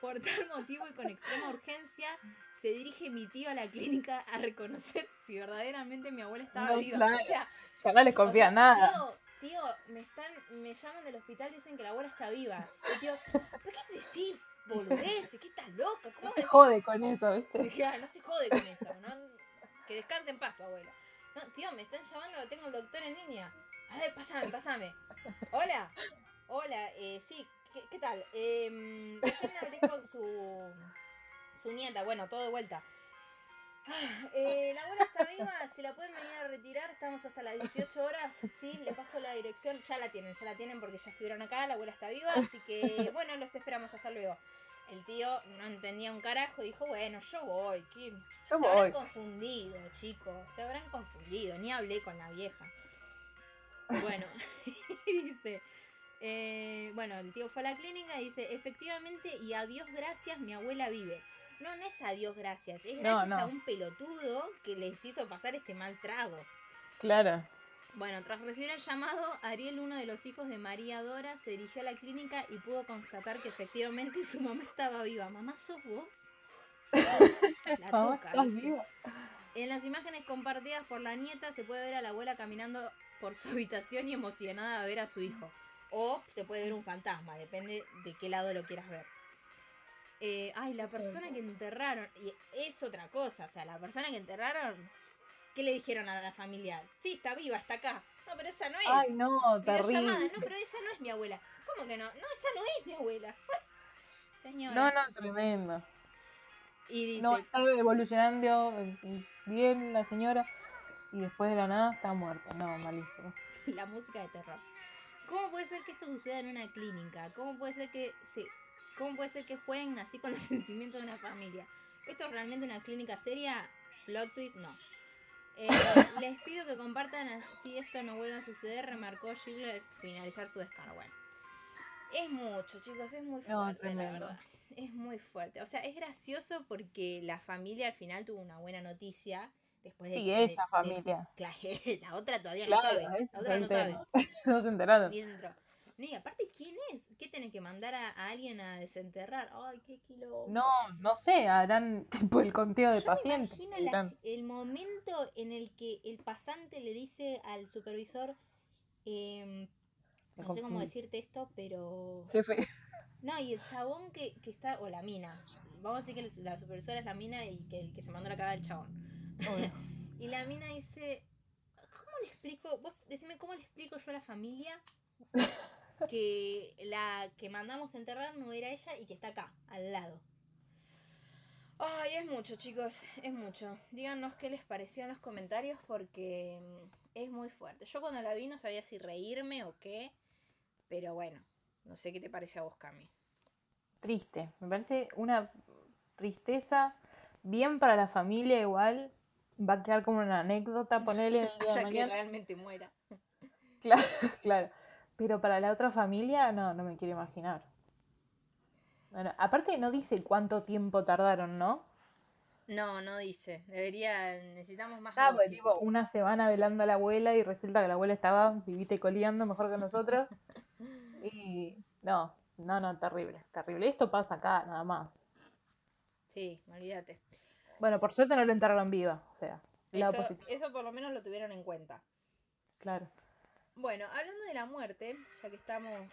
Por tal motivo y con extrema urgencia se dirige mi tío a la clínica a reconocer si verdaderamente mi abuela estaba No, viva. claro. O sea, Ya no les o confía sea, nada. Tío, tío, me están, me llaman del hospital, dicen que la abuela está viva. Y tío, ¿por qué decís boludeces? ¿Qué estás loca? ¿Cómo No se jode con eso, ¿viste? Dije, "Ah, no se jode con eso, ¿no? Que descanse en paz tu abuela. No, tío, me están llamando, tengo el doctor en línea. A ver, pásame, pásame. Hola, hola, eh, sí, ¿qué, qué tal? Eh, con su, su nieta, bueno, todo de vuelta. Ah, eh, la abuela está viva, si la pueden venir a retirar, estamos hasta las 18 horas, sí, le paso la dirección, ya la tienen, ya la tienen porque ya estuvieron acá, la abuela está viva, así que bueno, los esperamos, hasta luego. El tío no entendía un carajo, dijo, bueno, yo voy, ¿qué? Yo Se voy. habrán confundido, chicos, se habrán confundido, ni hablé con la vieja. Bueno, dice, eh, bueno, el tío fue a la clínica y dice, efectivamente y a Dios gracias, mi abuela vive. No, no es a Dios gracias, es gracias no. a un pelotudo que les hizo pasar este mal trago. Claro. Bueno, tras recibir el llamado, Ariel, uno de los hijos de María Dora, se dirigió a la clínica y pudo constatar que efectivamente su mamá estaba viva. ¿Mamá sos vos? ¿Sos vos? La toca, ¿estás ¿viste? viva? En las imágenes compartidas por la nieta se puede ver a la abuela caminando por su habitación y emocionada a ver a su hijo. O se puede ver un fantasma, depende de qué lado lo quieras ver. Eh, ay, la persona que enterraron, y es otra cosa, o sea, la persona que enterraron, ¿qué le dijeron a la familia? Sí, está viva, está acá. No, pero esa no es. Ay, no, terrible. no, pero esa no es mi abuela. ¿Cómo que no? No, esa no es mi abuela. Señora. No, no, tremendo. Y dice, No, está evolucionando bien la señora y después de la nada está muerta. No, malísimo. la música de terror. ¿Cómo puede ser que esto suceda en una clínica? ¿Cómo puede ser que se, cómo puede ser que jueguen así con los sentimientos de una familia? ¿Esto es realmente una clínica seria? Plot twist, no. Eh, les pido que compartan así esto no vuelva a suceder, remarcó Gilles al finalizar su descargo. Bueno, es mucho, chicos, es muy No, fuerte, la tremendo. verdad. Es muy fuerte. O sea, es gracioso porque la familia al final tuvo una buena noticia. Después de, Sí, de- esa de- familia. Claro, la otra todavía no Claro, sabe. ese La otra no sabe. No se enteraron. Ni aparte, ¿quién es? ¿Qué tenés que mandar a, a alguien a desenterrar? Ay, qué kilo. No, no sé, harán tipo el conteo de Yo me pacientes. imagino las- el momento en el que el pasante le dice al supervisor, em, no sé cómo decirte esto, pero... Jefe. No, y el chabón que, que está, o la mina, vamos a decir que la supervisora es la mina y que el que se mandó la cagada el chabón. Obvio. Y la mina dice, ¿cómo le explico? Vos decime cómo le explico yo a la familia que la que mandamos a enterrar no era ella y que está acá, al lado. Ay, es mucho, chicos, es mucho. Díganos qué les pareció en los comentarios porque mm, es muy fuerte. Yo cuando la vi no sabía si reírme o qué, pero bueno, no sé qué te parece a vos, Cami. Triste. Me parece una tristeza bien para la familia igual. Va a quedar como una anécdota, ponerle el día de Hasta que mañana. realmente muera. Claro, claro. Pero para la otra familia, no, no me quiero imaginar. Bueno, aparte no dice cuánto tiempo tardaron, ¿no? No, no dice. Debería, necesitamos más Ah, pues tipo, una semana velando a la abuela y resulta que la abuela estaba vivita y coleando mejor que nosotros. Y no, no, no, terrible, terrible. Esto pasa acá, nada más. Sí, olvídate. Bueno, por suerte no la enterraron viva, o sea, Eso, eso por lo menos lo tuvieron en cuenta. Claro. Bueno, hablando de la muerte, ya que estamos.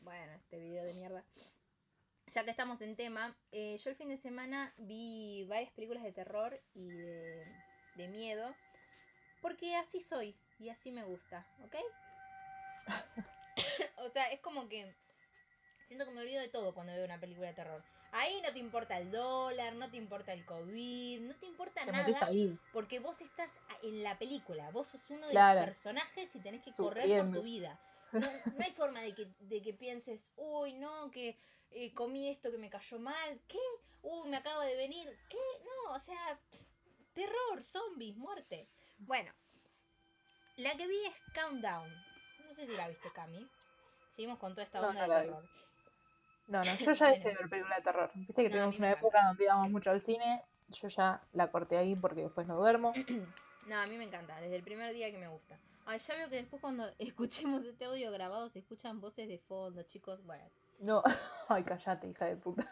Bueno, este video de mierda. Ya que estamos en tema, eh, yo el fin de semana vi varias películas de terror y de, de miedo. Porque así soy y así me gusta, ¿ok? o sea, es como que siento que me olvido de todo cuando veo una película de terror. Ahí no te importa el dólar, no te importa el COVID, no te importa Te nada. ahí. Porque vos estás en la película, vos sos uno de Claro. los personajes y tenés que correr por tu vida. No, no hay forma de que, de que pienses, uy, no, que eh, comí esto que me cayó mal, ¿qué? Uy, me acabo de venir, ¿qué? No, o sea, pss, terror, zombies, muerte. Bueno, la que vi es Countdown. No sé si la viste, Cami. Seguimos con toda esta onda no de vi. No, no, yo ya dejé de Bueno. ver películas de terror. Viste que No, tuvimos una época donde íbamos mucho al cine. Yo ya la corté ahí porque después no duermo. No, a mí me encanta, desde el primer día que me gusta. Ay, ya veo que después cuando escuchemos este audio grabado se escuchan voces de fondo, chicos. Bueno, No, ay, callate, hija de puta.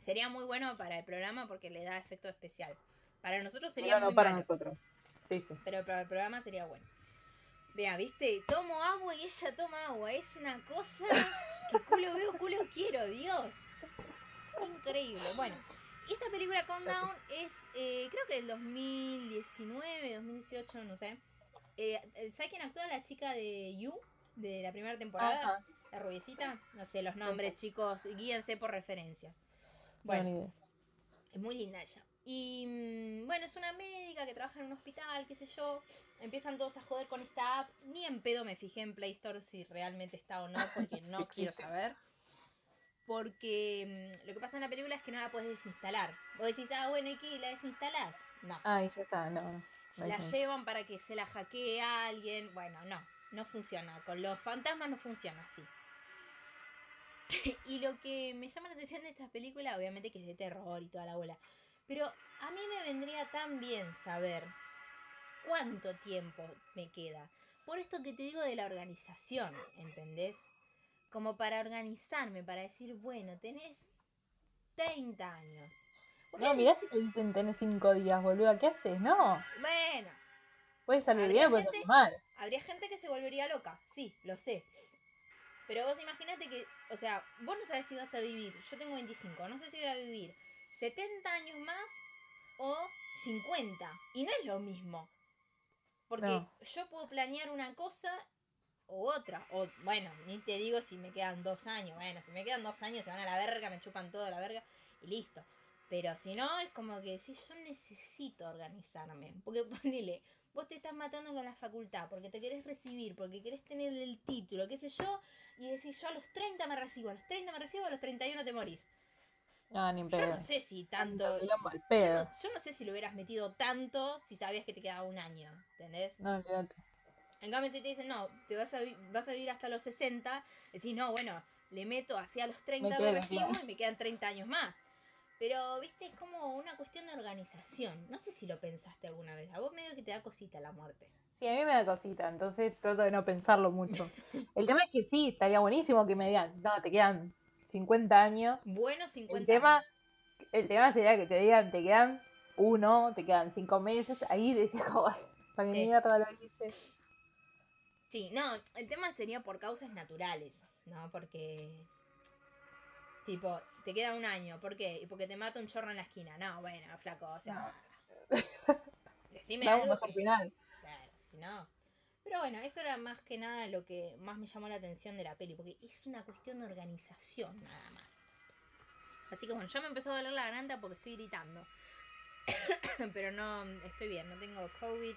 Sería muy bueno para el programa porque le da efecto especial. Para nosotros sería Pero no muy para malo, nosotros. Sí, sí. pero para el programa sería bueno. Vea, viste, tomo agua y ella toma agua. Es una cosa que culo veo, culo quiero, Dios. Increíble. Bueno, esta película Countdown es, eh, creo que del 2019, 2018, no sé. Eh, ¿Sabes quién actúa? La chica de You, de la primera temporada. Ajá. La rubiecita. No sé los nombres, sí. chicos. Guíense por referencias. Bueno, es muy linda ella. Y mm, bueno, es una médica que trabaja en un hospital, qué sé yo. Empiezan todos a joder con esta app. Ni en pedo me fijé en Play Store si realmente está o no, porque no quiero saber. Porque mm, lo que pasa en la película es que no la puedes desinstalar. Vos decís, ah, bueno, ¿y qué? ¿La desinstalás? No. Ay, ya está, no. no la llevan para que se la hackee a alguien. Bueno, no, no funciona. Con los fantasmas no funciona así. y lo que me llama la atención de esta película, obviamente que es de terror y toda la bola. Pero a mí me vendría tan bien saber cuánto tiempo me queda. Por esto que te digo de la organización, ¿entendés? Como para organizarme, para decir, bueno, tenés 30 años. Porque No, mirá si te dicen tenés cinco días, boluda. ¿Qué haces? No. Bueno, Puede salir bien o puede gente- salir mal. Habría gente que se volvería loca, sí, lo sé. Pero vos imagínate que, o sea, vos no sabés si vas a vivir, yo tengo 25, no sé si voy a vivir 70 años más o 50. Y no es lo mismo. Porque No. yo puedo planear una cosa o otra. O bueno, ni te digo si me quedan dos años. Bueno, si me quedan dos años se van a la verga, me chupan todo a la verga y listo. Pero si no, es como que si yo necesito organizarme. Porque ponele, vos te estás matando con la facultad porque te querés recibir, porque querés tener el título, qué sé yo, y decís yo a los 30 me recibo, a los 30 me recibo, a los 31 te morís. No, ni Yo no sé si Tanto Yo no, yo no sé si lo hubieras metido tanto si sabías que te quedaba un año, ¿entendés? No, olvídate. En cambio, si te dicen, no, te vas a, vas a vivir hasta los 60, decís, no, bueno, le meto hacia los 30 me, recibo y me quedan 30 años más. Pero, viste, es como una cuestión de organización. No sé si lo pensaste alguna vez. A vos medio que te da cosita la muerte. Sí, a mí me da cosita, entonces trato de no pensarlo mucho. El tema es que sí, estaría buenísimo que me digan, no, te quedan 50 años. Bueno, 50 El tema- años. El tema sería que te digan, te quedan uno, te quedan cinco meses. Ahí decía, joder, para que Sí. mierda lo hice. Sí, no, el tema sería por causas naturales, ¿no? Porque, tipo, te queda un año, ¿por qué? Y porque te mata un chorro en la esquina. No, bueno, flaco, o sea, decime algo mejor que- final. Claro, si no. Pero bueno, eso era más que nada lo que más me llamó la atención de la peli, porque es una cuestión de organización nada más. Así que bueno, ya me empezó a doler la garganta porque estoy gritando. Pero no, estoy bien, no tengo COVID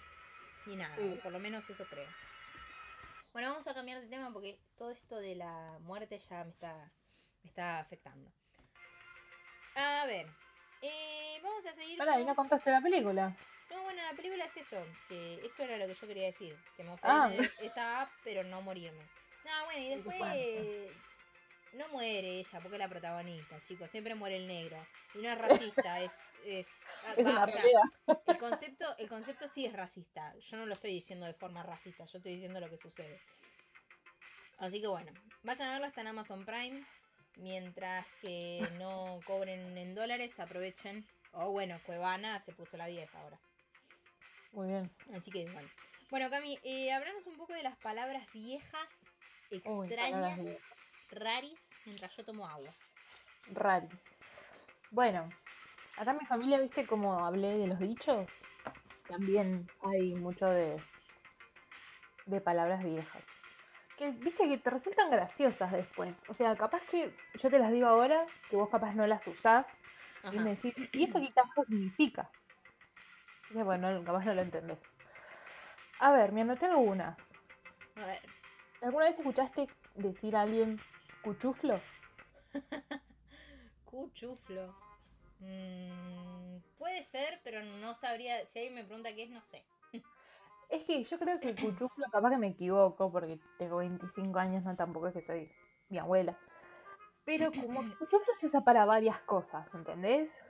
ni nada, por lo menos eso creo. Bueno, vamos a cambiar de tema porque todo esto de la muerte ya me está, me está afectando. A ver, eh, vamos a seguir. Pará, y con- no contaste la película. No, bueno, la película es eso, que eso era lo que yo quería decir, que me gustaría Ah. tener esa app, pero no morirme. No, bueno, y después eh, no muere ella, porque es la protagonista, chicos, siempre muere el negro. Y no es racista, es... Es, ah, Es una o sea, el concepto, el concepto sí es racista. Yo no lo estoy diciendo de forma racista, yo estoy diciendo lo que sucede. Así que bueno, vayan a verla, está en Amazon Prime. Mientras que no cobren en dólares, aprovechen. O bueno, Cuevana se puso la 10 ahora. Muy bien. Así que bueno. Bueno, Cami, eh, hablamos un poco de las palabras viejas, Uy, extrañas, viejas. raris, mientras yo tomo agua. Raris. Bueno, acá en mi familia, viste cómo hablé de los dichos. También hay mucho de, de palabras viejas. Que viste que te resultan graciosas después. O sea, capaz que yo te las digo ahora, que vos capaz no las usás, y me decís, ¿y esto qué carajo significa? Bueno, capaz no lo entendés. A ver, me anoté algunas. A ver, ¿Alguna vez escuchaste decir a alguien cuchuflo? cuchuflo. Mm, puede ser, pero no sabría. Si alguien me pregunta qué es, no sé. Es que yo creo que cuchuflo, capaz que me equivoco, porque tengo 25 años, no tampoco es que soy mi abuela. Pero como que cuchuflo se usa para varias cosas, ¿entendés?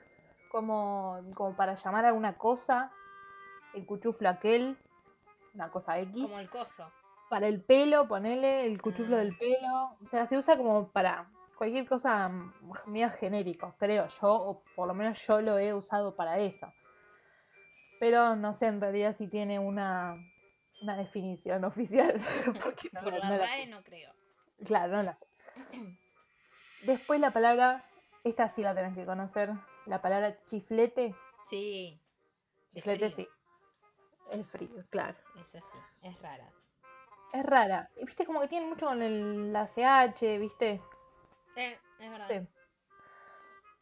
Como, como para llamar a una cosa, el cuchuflo aquel, una cosa X. Como el coso. Para el pelo, ponele el cuchuflo Ah. del pelo. O sea, se usa como para cualquier cosa mm, medio genérico, creo yo, o por lo menos yo lo he usado para eso. Pero no sé en realidad si tiene una, una definición oficial. porque no, Por no la la RAE no creo. Claro, no la sé. Después la palabra, esta sí la tenés que conocer, la palabra chiflete. Sí. Chiflete sí. El frío, claro. Es así, es rara. Es rara. Y viste como que tiene mucho con el, la CH, viste. Eh, es verdad. Sí.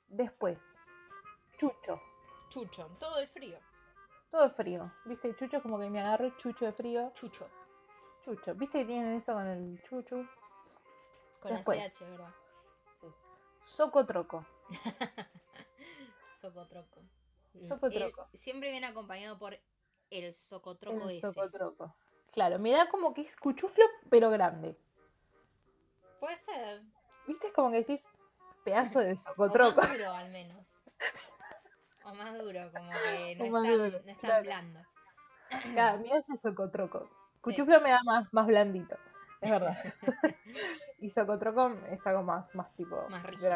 Después, chucho. Chucho, todo el frío. Todo frío. ¿Viste? Chucho como que me agarro chucho de frío. Chucho. Chucho. ¿Viste que tienen eso con el chuchu? Con Después. la CH, ¿verdad? Socotroco. Socotroco. Socotroco. El- siempre viene acompañado por el socotroco El ese. socotroco. Claro, me da como que es cuchuflo, pero grande. Puede ser. ¿Viste? Es como que decís pedazo de O socotroco. más duro al menos. O más duro, como que no O es tan, duro, no es tan claro. blando. Claro, mira ese socotroco. Cuchuflo me da más, más blandito. Es verdad. y socotroco es algo más, más tipo. Más rígido.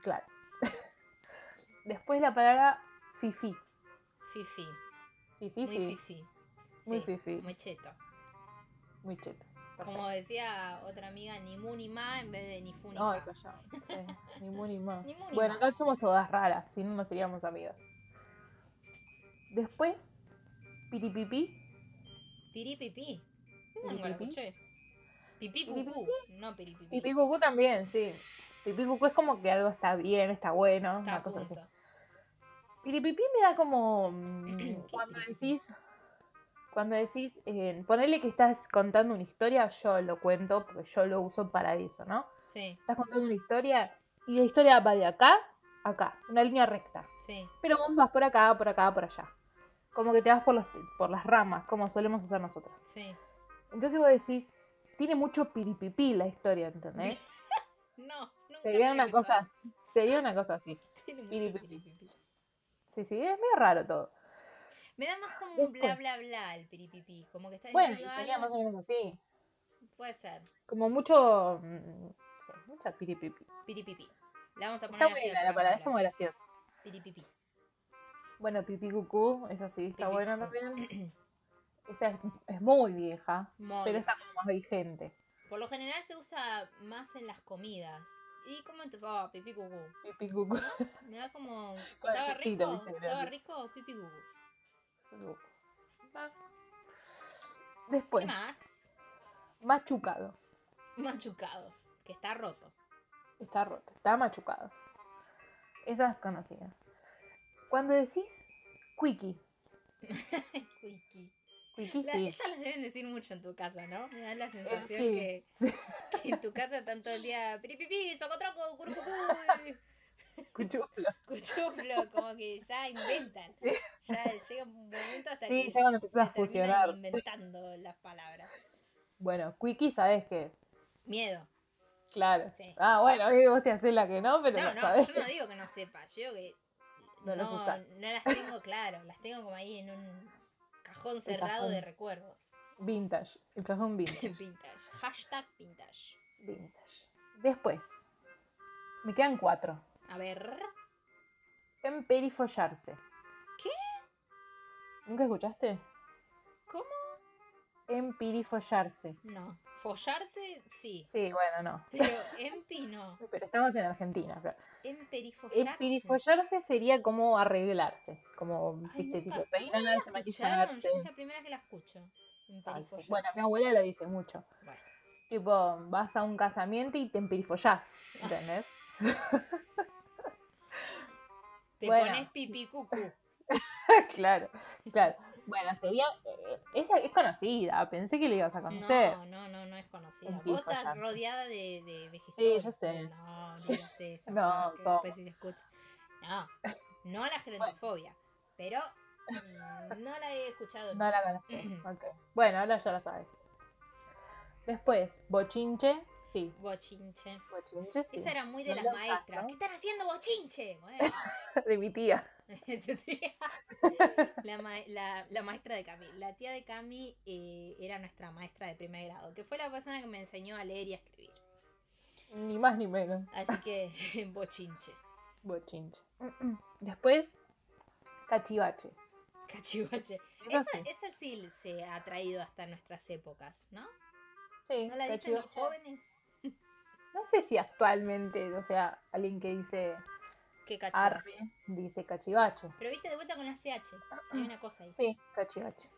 Claro. Después la palabra fifi. Fifi. Fifi, Muy sí. fifi. Muy Sí, fifi. Muy cheto. Muy cheto. Como decía otra amiga, ni mu ni ma en vez de ni fu ni Ay, callado. Sí, ni mu ni ma. Ni mu ni Bueno, ma. acá somos todas raras, si no, no seríamos amigas. Después, piripipi. Piripipi. Esa nunca la escuché. Pipí cucú. No piripipi. Pipí cucú también, sí. Pipí cucú es como que algo está bien, está bueno, Está una cosa así. punto. Piripipi me da como mm, cuando decís, cuando decís, eh, ponele que estás contando una historia, yo lo cuento porque yo lo uso para eso, ¿no? Sí, Estás contando una historia y la historia va de acá a acá, una línea recta. sí. Pero vos vas por acá, por acá, por allá. Como que te vas por, los, por las ramas, como solemos hacer nosotros. Sí. Entonces vos decís, tiene mucho piripipí la historia, ¿entendés? No, Sería una cosa, así, sería una cosa así. Tiene piripipi. Sí, sí, es medio raro todo. Me da más como un bla bla bla el piripipi. Como que está Bueno, y diciendo sería más o menos así. Puede ser. Como mucho, mm, sí, mucha piripipi. Piripipi. La vamos a poner Está así buena la palabra, es como graciosa. Piripipi. Bueno, pipí cucú, esa sí está cucú. también. Esa es, es muy vieja, Muy pero está como más vigente. Por lo general se usa más en las comidas. ¿Y cómo te va? Pipí cucú. Pipí cucú. Me da como. ¿Estaba rico? ¿Estaba rico? Pipí cucú. ¿Qué Después, más? machucado. Machucado. Que está roto. Está roto, está machucado. Esa es conocida. Cuando decís quickie, Quickie. Quickie La- sí. Esas las deben decir mucho en tu casa, ¿no? Me da la Eh, sensación sí, que, sí. que en tu casa están todo el día piripipi, socotroco, curucucú, Cuchuflo. cuchuflo, como que ya inventan. Sí. Ya llega un momento hasta que ya cuando se a fusionar. inventando las palabras. Bueno, quickie sabes qué es. Miedo. Claro. Ah, bueno, ahí vos te haces la que no, pero No, no, sabés. yo no digo que no sepa, yo digo que No no las tengo claro, las tengo como ahí en un cajón cerrado cajón. de recuerdos. Vintage. El cajón vintage. Vintage. Hashtag vintage. vintage. Después, me quedan cuatro. A ver. Emperifollarse. ¿Qué? ¿Nunca escuchaste? ¿Cómo? Empirifollarse. No. Follarse, sí. Sí, bueno, no. Pero empi no. Pero estamos en Argentina, claro. Emperifollarse. Empirifollarse sería como arreglarse. Como, Ay, viste, nunca- tipo ¿cómo la peinarse, maquillarse. Es la primera que la escucho. Ay, sí. Emperifollarse. Bueno, mi abuela lo dice mucho. Bueno. Tipo, vas a un casamiento y te emperifollás. ¿entendés? Te bueno. pones pipí cucú. claro, claro. Bueno, sería. eh, Es, es conocida, pensé que le ibas a conocer. No, no, no, no es conocida. Vos estás rodeada de, de vegetales. Sí, yo sé. No, no digas eso. No, ¿cómo? después si se escucha. No, no a la gerantofobia. Pero mm, no la he escuchado. No la conoces. ok. Bueno, ahora ya la sabes. Después, bochinche. Sí, Bochinche. bochinche, sí. Esa era muy de No las maestras. ¿no? ¿Qué están haciendo bochinche? Bueno, De mi tía. tu tía. La, ma- la- la maestra de Cami. La tía de Cami eh, era nuestra maestra de primer grado, que fue la persona que me enseñó a leer y a escribir. Ni más ni menos. Así que, bochinche. Bochinche. Después, cachivache. Cachivache. Esa sí. esa sí se ha traído hasta nuestras épocas, ¿no? Sí, ¿No la dicen los jóvenes? No sé si actualmente, o sea, alguien que dice ¿Qué arre, cachivache? dice cachivache. Pero viste de vuelta con la CH. Hay una cosa ahí. Sí, cachivache.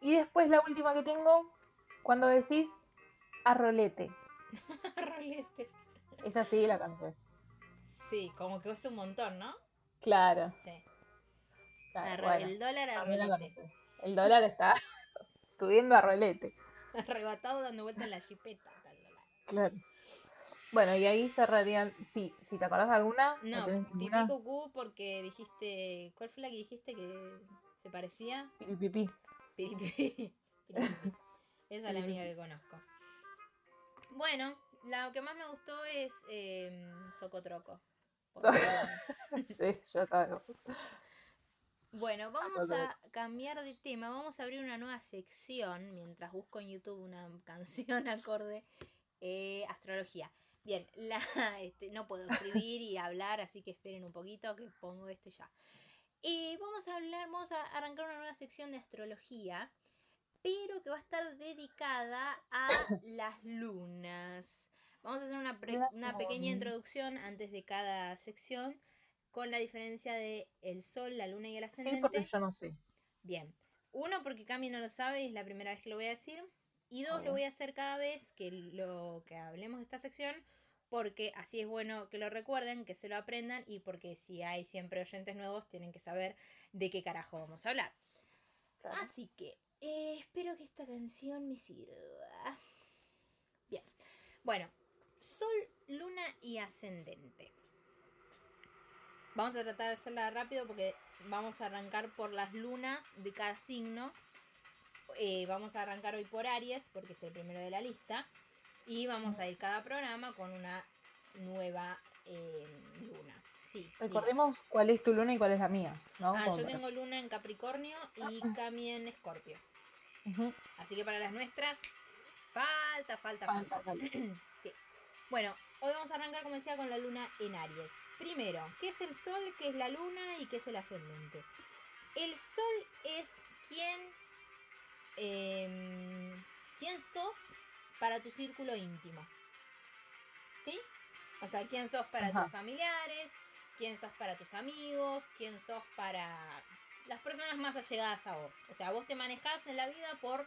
Y después la última que tengo, cuando decís arrolete. Rolete. Esa sí la conoces. Sí, como que es un montón, ¿no? Claro. Sí. claro, Arro- bueno, el dólar arrolete. El dólar está subiendo a rolete. Arrebatado dando vueltas en la chipeta. Claro. Bueno, y ahí cerrarían. Sí, si te acordás de alguna. No, tenés pipí ninguna? cucú porque dijiste. ¿Cuál fue la que dijiste que se parecía? Piripipí. Piripipí. Piripipí. Esa es la única que conozco. Bueno, lo que más me gustó es eh, Socotroco. So- Porque- Sí, ya sabemos. Bueno, vamos Socotroco. a cambiar de tema. Vamos a abrir una nueva sección mientras busco en YouTube una canción acorde eh, astrología. Bien, la, este, no puedo escribir y hablar, así que esperen un poquito que pongo esto ya. Y vamos a hablar, vamos a arrancar una nueva sección de astrología, pero que va a estar dedicada a las lunas. Vamos a hacer una, pre- una pequeña introducción antes de cada sección con la diferencia de el sol, la luna y el Sí, ascendente. porque yo no sé. Bien. Uno, porque Cami no lo sabe y es la primera vez que lo voy a decir. Y dos, lo voy a hacer cada vez que lo que hablemos de esta sección, porque así es bueno que lo recuerden, que se lo aprendan y porque si hay siempre oyentes nuevos, tienen que saber de qué carajo vamos a hablar. Claro. Así que eh, espero que esta canción me sirva. Bien. Bueno, Sol, Luna y Ascendente. Vamos a tratar de hacerla rápido porque vamos a arrancar por las lunas de cada signo. Eh, vamos a arrancar hoy por Aries porque es el primero de la lista. Y vamos a ir cada programa con una nueva eh, luna. Sí. Recordemos cuál es tu luna y cuál es la mía, ¿no? Ah, yo tengo luna en Capricornio y Cami en Escorpio. Así que para las nuestras, falta, falta, falta. Falta, falta. sí. Bueno, hoy vamos a arrancar, como decía, con la luna en Aries. Primero, ¿qué es el sol, qué es la luna y qué es el ascendente? El sol es quien. em, quién sos para tu círculo íntimo. ¿Sí? O sea, quién sos para Ajá. tus familiares, quién sos para tus amigos, quién sos para las personas más allegadas a vos. O sea, vos te manejás en la vida por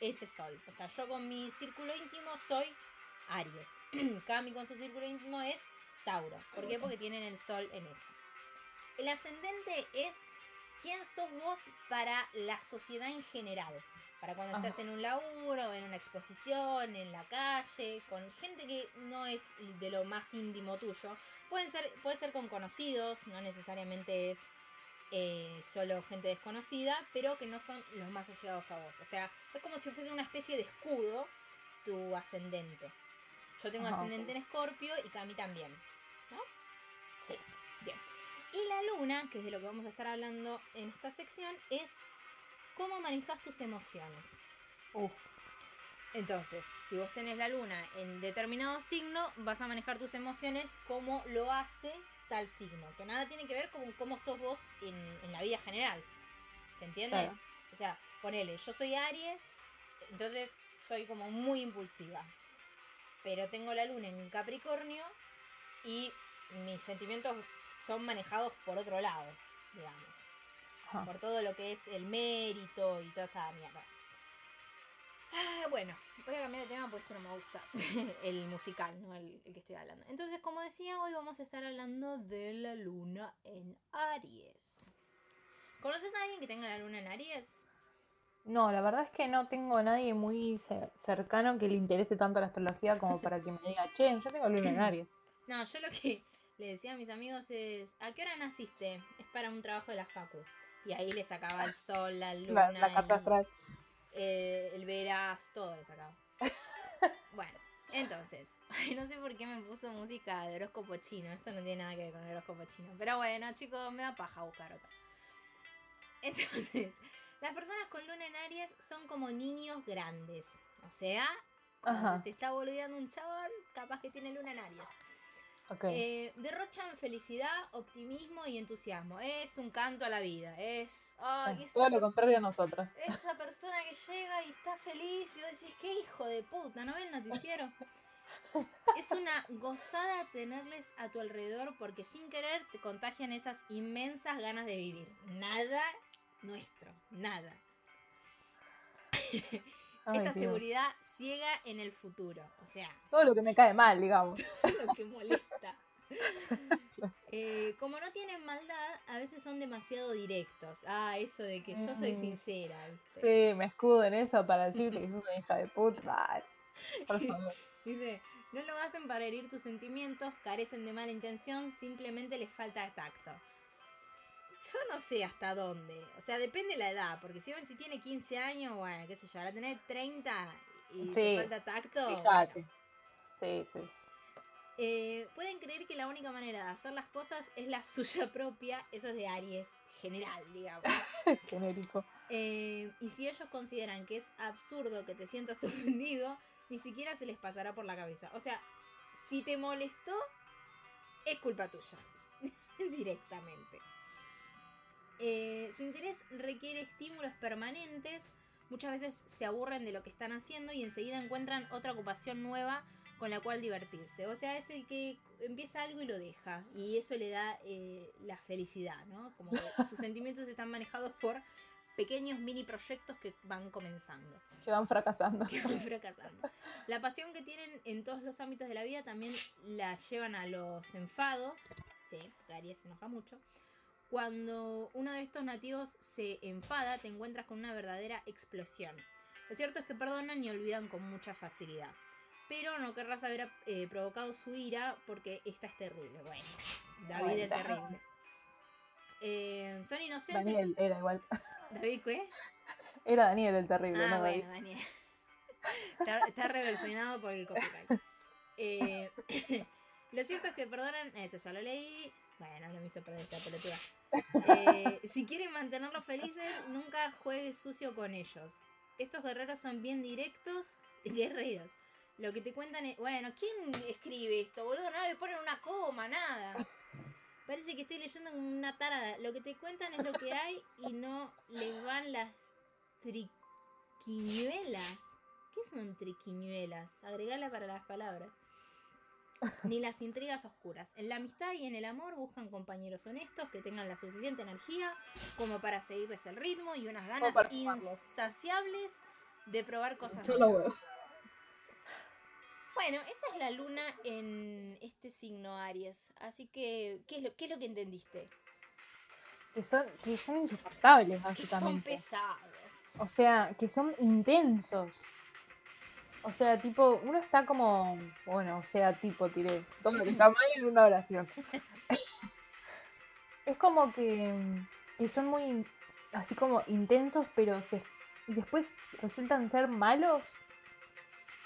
ese sol. O sea, yo con mi círculo íntimo soy Aries. Cami con su círculo íntimo es Tauro. ¿Por qué? Porque tienen el sol en eso. El ascendente es quién sos vos para la sociedad en general. Para cuando Ajá. estás en un laburo, en una exposición, en la calle, con gente que no es de lo más íntimo tuyo. Pueden ser, puede ser con conocidos, no necesariamente es eh, solo gente desconocida, pero que no son los más allegados a vos. O sea, es como si fuese una especie de escudo tu ascendente. Yo tengo Ajá, ascendente en Escorpio y Cami también. ¿No? Sí, bien. Y la luna, que es de lo que vamos a estar hablando en esta sección, es cómo manejas tus emociones. Uf, Entonces, si vos tenés la luna en determinado signo, vas a manejar tus emociones como lo hace tal signo. Que nada tiene que ver con cómo sos vos en, en la vida general. ¿Se entiende? Claro. O sea, ponele, yo soy Aries, entonces soy como muy impulsiva. Pero tengo la luna en Capricornio y mis sentimientos son manejados por otro lado, digamos ajá. por todo lo que es el mérito y toda esa mierda. Ah, bueno, voy a cambiar de tema porque esto no me gusta. el musical, no el, el que estoy hablando. Entonces, como decía, hoy vamos a estar hablando de la luna en Aries. ¿Conoces a alguien que tenga la luna en Aries? No, la verdad es que no tengo a nadie muy cer- cercano que le interese tanto la astrología como para que me diga, che, yo tengo luna en Aries. No, yo lo que le decía a mis amigos es, ¿a qué hora naciste? Es para un trabajo de la facu. Y ahí le sacaba el sol, la luna, La, la carta el- astral. eh, el veraz, todo le sacaba. bueno, entonces, no sé por qué me puso música de horóscopo chino. Esto no tiene nada que ver con el horóscopo chino. Pero bueno, chicos, me da paja buscar otra. Entonces, las personas con luna en Aries son como niños grandes. O sea, Cuando Ajá. te está boludeando un chabón, capaz que tiene luna en Aries. Ok. Eh, derrochan felicidad, optimismo y entusiasmo. Es un canto a la vida. Es. Sí, esa Todo lo contrario a nosotras. Esa persona que llega y está feliz y vos decís, qué hijo de puta, ¿no ven el noticiero? Es una gozada tenerles a tu alrededor porque sin querer te contagian esas inmensas ganas de vivir. Nada nuestro, nada. Ay, Esa Dios. seguridad ciega en el futuro. O sea, Todo lo que me cae mal, digamos. lo que molesta. Eh, como no tienen maldad, a veces son demasiado directos. Ah, eso de que yo soy sincera, ¿viste? Sí, me escudo en eso para decirte que sos una hija de puta. Por favor. Dice, no lo hacen para herir tus sentimientos, carecen de mala intención, simplemente les falta tacto. Yo no sé hasta dónde. O sea, depende de la edad, porque si, si tiene 15 años, bueno, qué sé yo, ahora tener 30 y Sí, te falta tacto. Fíjate. Sí, sí. Eh, pueden creer que la única manera de hacer las cosas es la suya propia, eso es de Aries general, digamos. Genérico. Eh, y si ellos consideran que es absurdo que te sientas ofendido, ni siquiera se les pasará por la cabeza. O sea, si te molestó, es culpa tuya. Directamente. Eh, su interés requiere estímulos permanentes. Muchas veces se aburren de lo que están haciendo y enseguida encuentran otra ocupación nueva con la cual divertirse. O sea, es el que empieza algo y lo deja. Y eso le da eh, la felicidad, ¿no? Como que sus sentimientos están manejados por pequeños mini proyectos que van comenzando, Que van fracasando. que van fracasando. La pasión que tienen en todos los ámbitos de la vida también la llevan a los enfados, sí, porque Aries se enoja mucho. Cuando uno de estos nativos se enfada, te encuentras con una verdadera explosión. Lo cierto es que perdonan y olvidan con mucha facilidad. Pero no querrás haber eh, provocado su ira porque esta es terrible. Bueno, David el Bueno. terrible. Eh, son inocentes. Daniel era igual. ¿David qué? Era Daniel el terrible, Ah, no David. bueno, Daniel. Está, está reversionado por el copyright. Eh, lo cierto es que perdonan, eso ya lo leí. Bueno, no me hizo perder esta. Eh, si quieren mantenerlos felices, nunca juegues sucio con ellos. Estos guerreros son bien directos. Guerreros. Lo que te cuentan es. Bueno, ¿quién escribe esto, boludo? No le ponen una coma, nada. Parece que estoy leyendo una tarada. Lo que te cuentan es lo que hay y no les van las triquiñuelas. ¿Qué son triquiñuelas? Agregala para las palabras. Ni las intrigas oscuras. En la amistad y en el amor buscan compañeros honestos que tengan la suficiente energía como para seguirles el ritmo y unas ganas insaciables de probar cosas Yo lo nuevas. veo. Bueno, esa es la luna en este signo Aries. Así que, ¿qué es lo, qué es lo que entendiste? Que son, que son insoportables, Que son básicamente. pesados. O sea, que son intensos. O sea, tipo, uno está como, bueno, o sea, tipo, tiré todo lo que está mal en una oración. es como que, que son muy, así como intensos, pero se, y después resultan ser malos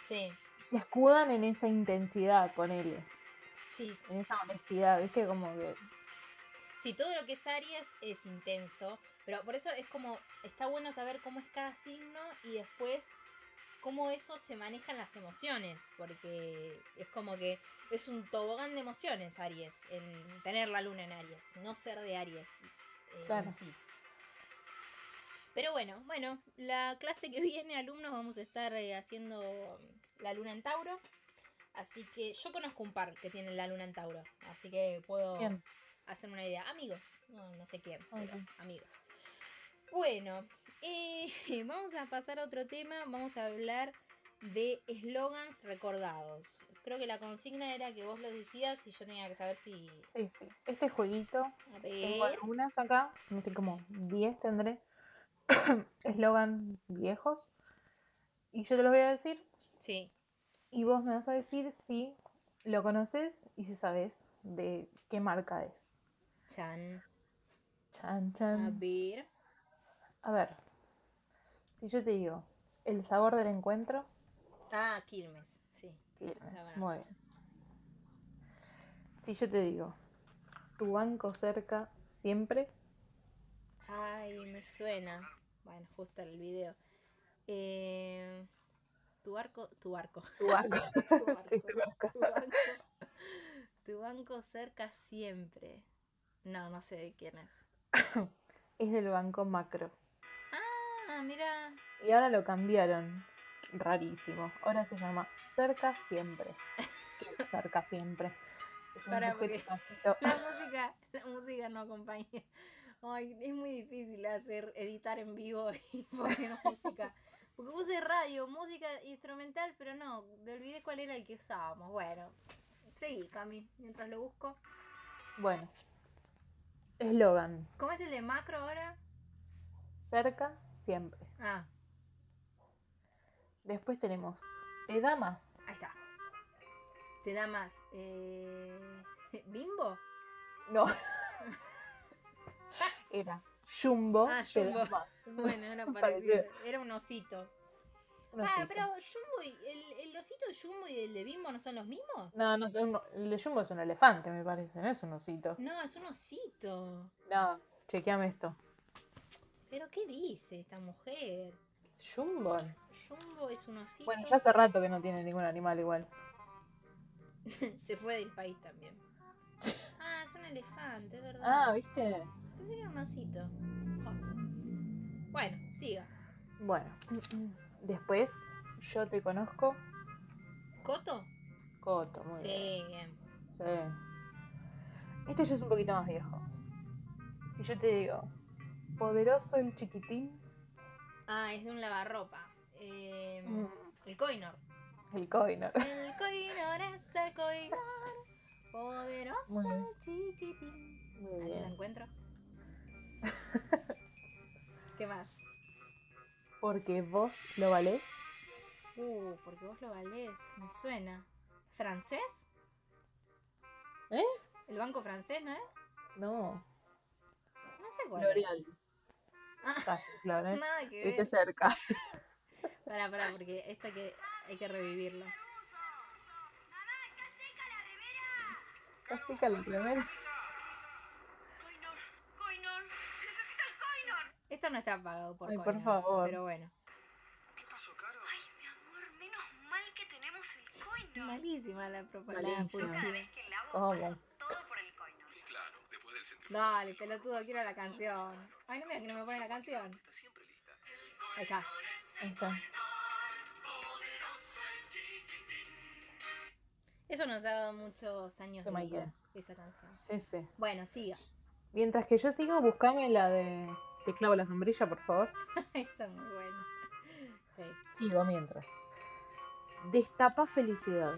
Sí, se escudan en esa intensidad, ponele, sí. en esa honestidad, ¿viste? Como que, Sí, todo lo que es Aries es intenso. Pero por eso es como, está bueno saber cómo es cada signo y después cómo eso se maneja en las emociones. Porque es como que es un tobogán de emociones Aries, en tener la luna en Aries, no ser de Aries eh, Claro. en sí. Pero bueno, bueno, la clase que viene, alumnos, vamos a estar eh, haciendo la luna en Tauro. Así que yo conozco un par que tienen la luna en Tauro. Así que puedo ¿quién? hacerme una idea. Amigos, no, no sé quién, pero Ok. amigos. Bueno, eh, vamos a pasar a otro tema. Vamos a hablar de eslogans recordados. Creo que la consigna era que vos lo decías y yo tenía que saber si. Sí, sí. Este jueguito A Tengo ver. algunas acá, no sé, como 10 tendré. Eslogan viejos. Y yo te los voy a decir. Sí. Y vos me vas a decir si lo conoces y si sabes de qué marca es. Chan. Chan, A chan. ver. A ver. Si yo te digo, el sabor del encuentro. Ah, Quilmes. Sí. Quilmes. Muy bien. Si yo te digo, tu banco cerca siempre. Ay, me suena. Bueno, justo el video. Eh, tu barco, tu barco. Tu barco. Tu barco, Sí, tu barco. tu banco, tu banco cerca siempre. No, no sé de quién es. Es del banco macro. Ah, mira. Y ahora lo cambiaron. Rarísimo. Ahora se llama Cerca Siempre. ¿Qué es Cerca Siempre? Es un porque-. La música, la música no acompaña. Ay, es muy difícil hacer, editar en vivo y poner música. Porque puse radio, música instrumental, pero no, me olvidé cuál era el que usábamos. Bueno, seguí, Cami, mientras lo busco. Bueno. Eslogan. ¿Cómo es el de macro ahora? Cerca Siempre. Ah, Después tenemos Te da más. ahí está. Te da más. Eh... ¿Bimbo? No. Era Jumbo. Ah, Te da Jumbo. más. Bueno, era Parecido. parecido. Era un osito. Un Ah, osito. pero Jumbo y el, el osito de Jumbo y el de Bimbo no son los mismos. No, no, son- el de Jumbo es un elefante, me parece, no es un osito. No, es un osito. No, chequeame esto. ¿Pero qué dice esta mujer? Jumbo. Jumbo es un osito. Bueno, ya hace rato que no tiene ningún animal igual. Se fue del país también. Ah, es un elefante, es verdad. Ah, ¿viste? Pensé que era un osito. Oh. Bueno, siga. Bueno, después yo te conozco, ¿Coto? Coto, muy Sí, bien. bien. Sí. Este ya es un poquito más viejo. Si yo te digo, poderoso el chiquitín, Ah, es de un lavarropa. Eh, Mm. El Coinor. el Coinor. El Coinor es el Coinor. Poderoso el chiquitín. Muy Ahí la encuentro. ¿Qué más? Porque vos lo valés. Uh, porque vos lo valés, me suena. ¿Francés? ¿Eh? ¿El banco francés, no es? No, No sé cuál es. L'Oreal. Ah, Casi, claro, ¿eh? nada que Viste ver. cerca. Pará, pará, porque esto hay que, hay que revivirlo. Casi que la primera. Esto no está pagado por Ay, por favor. Pero bueno. ¿Qué pasó, Caro? Ay, mi amor, menos mal que tenemos el Coinor. Malísima la propaganda. Malísima. Cada publicidad. vez que lavo ¿Cómo? paso todo por el Coinor. Y claro, después del centrifugo. Dale, pelotudo, quiero la canción. Ay, no me que no me pone la canción. Está siempre lista. Ahí está. Ahí está. Eso nos ha dado muchos años De vida, esa canción. Sí, sí. Bueno, siga. Mientras que yo sigo, buscame la de Te clavo la sombrilla, por favor. Esa es muy buena. Sí. Sigo mientras. Destapa felicidad.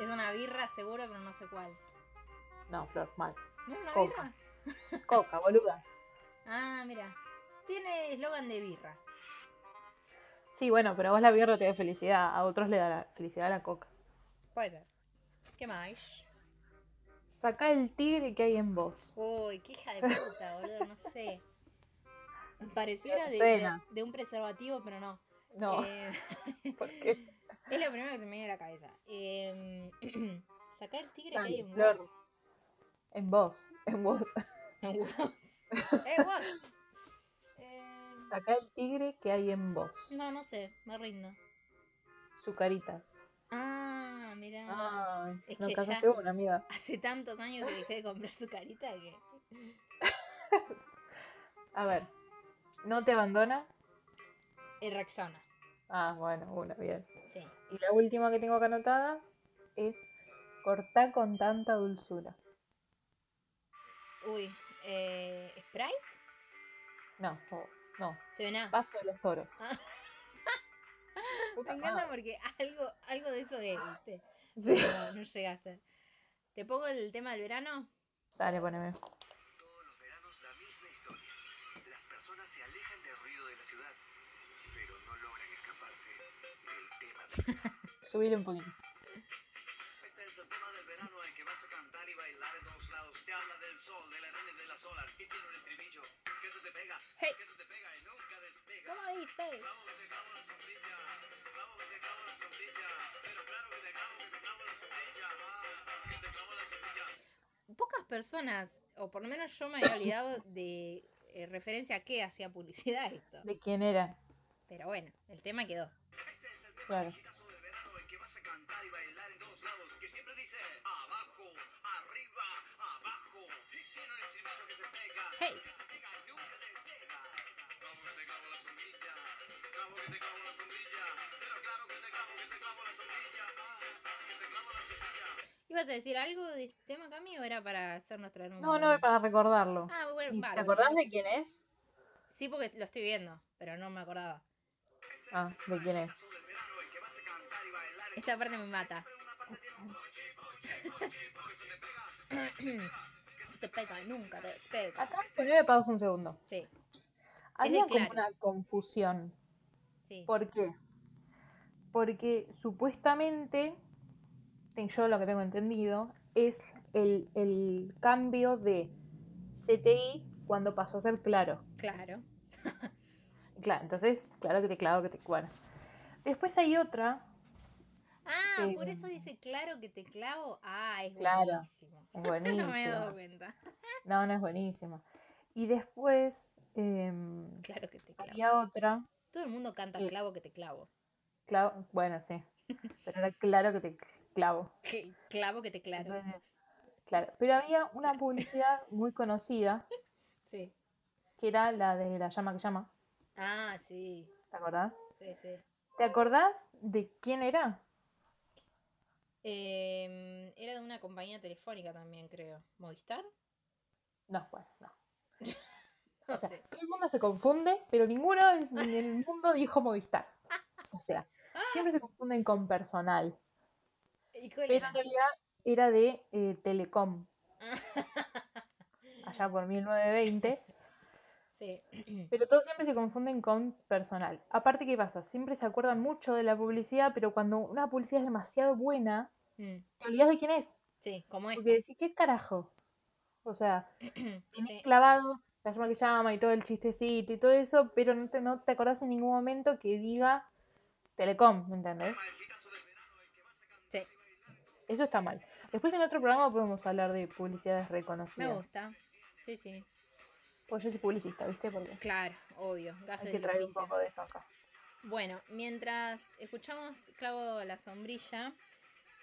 Es una birra seguro, pero no sé cuál. No, Flor, mal. ¿No es una Coca. birra? Coca, boluda. Ah, mira. Tiene eslogan de birra. Sí, bueno, pero a vos la birra te da felicidad. A otros le da la felicidad a la coca. Puede ser. ¿Qué más? Saca el tigre que hay en vos. Uy, qué hija de puta, boludo, no sé. Pareciera de, de, Cena. de un preservativo, pero no. No, Eh, ¿por qué? es lo primero que se me viene a la cabeza. Eh, sacar el tigre que hay en Flor. Vos. En vos, en vos. En vos. Eh, Saca el tigre que hay en vos. no, no sé, me rindo. Sucaritas. Ah, mira. Es no que casaste una, amiga. Hace tantos años que dejé de comprar su carita que. A ver. No te abandona. Es Rexona. Ah, bueno, una, bien. Sí. Y la última que tengo acá anotada es cortá con tanta dulzura. Uy, eh, ¿Sprite? No, no, no. Se ven a. Paso de los toros. Ah. Puta Me encanta madre. porque algo, algo de eso es, ¿viste? Sí. No, no llega a ser. ¿Te pongo el tema del verano? Dale, poneme. Todos los veranos la misma historia. Las personas se alejan del ruido de la ciudad, pero no logran escaparse del tema del verano. Subile un poquito. Este es el tema del verano al que vas a cantar y bailar en todos lados. Te habla del sol, de la arena y de las olas. Y tiene un estribillo que se te pega, Hey. que se te pega y nunca despega. ¿Cómo dice? Clavo que te clavo la sombrilla, clavo que te clavo la sombrilla, pero claro que te clavo, que te clavo la sombrilla, ah, que te clavo la sombrilla. Pocas personas, o por lo menos yo me había olvidado de eh, referencia a qué hacía publicidad esto. ¿De quién era? Pero bueno, el tema quedó. Este es el tema Claro. verano, el que vas a cantar y bailar en todos lados, que siempre dice abajo, arriba, abajo. Hey. ¿Ibas a decir algo de este tema, Cami, o era para hacer nuestra No, no, para recordarlo. Ah, bueno, ¿Y ¿Te acordás de quién es? Sí, porque lo estoy viendo, pero no me acordaba. Ah, ¿de quién es? Esta parte me mata. Se te pega, nunca te despega. Acá poneme pausa un segundo. Sí, Había como Claro. una confusión. sí. ¿Por qué? Porque supuestamente, te- yo lo que tengo entendido, es el, el cambio de CTI cuando pasó a ser claro. Claro. Claro, entonces, claro que te clavo, que te... Bueno. Después hay otra, Ah, por eso dice claro que te clavo. Ah, es Claro. buenísimo. buenísima. no me he dado cuenta. No, no es buenísima. Y después em, Claro que te clavo. había otra, Todo el mundo canta Sí. clavo que te clavo. clavo, bueno, sí, pero era claro que te clavo. Que- Clavo que te claro. Entonces, Claro, pero había una publicidad muy conocida Sí. que era la de la llama que llama, Ah, sí. ¿te acordás? Sí, sí. ¿Te acordás de quién era? Em, era de una compañía telefónica también, creo. ¿Movistar? No, bueno, no. No O sea, sé. todo el mundo se confunde, pero ninguno en en el mundo dijo Movistar. O sea, siempre se confunden con personal. ¿Y cuál Pero era? en realidad era de eh, Telecom, allá por 1920. Sí. Pero todos siempre se confunden con personal. Aparte, ¿qué pasa? Siempre se acuerdan mucho de la publicidad, pero cuando una publicidad es demasiado buena, Mm, te olvidas de quién es. Sí, como esta. Porque decís, ¿qué carajo? O sea, tenés Sí. clavado la llama que llama y todo el chistecito y todo eso, pero no te, no te acordás en ningún momento que diga Telecom, ¿me entendés? Sí, Eso está mal. Después en otro programa podemos hablar de publicidades me reconocidas. gusta. Sí, sí. Pues yo soy publicista, ¿viste? Porque Claro, obvio. Gajes hay que traer un poco de eso acá. Bueno, mientras escuchamos Clavo la sombrilla,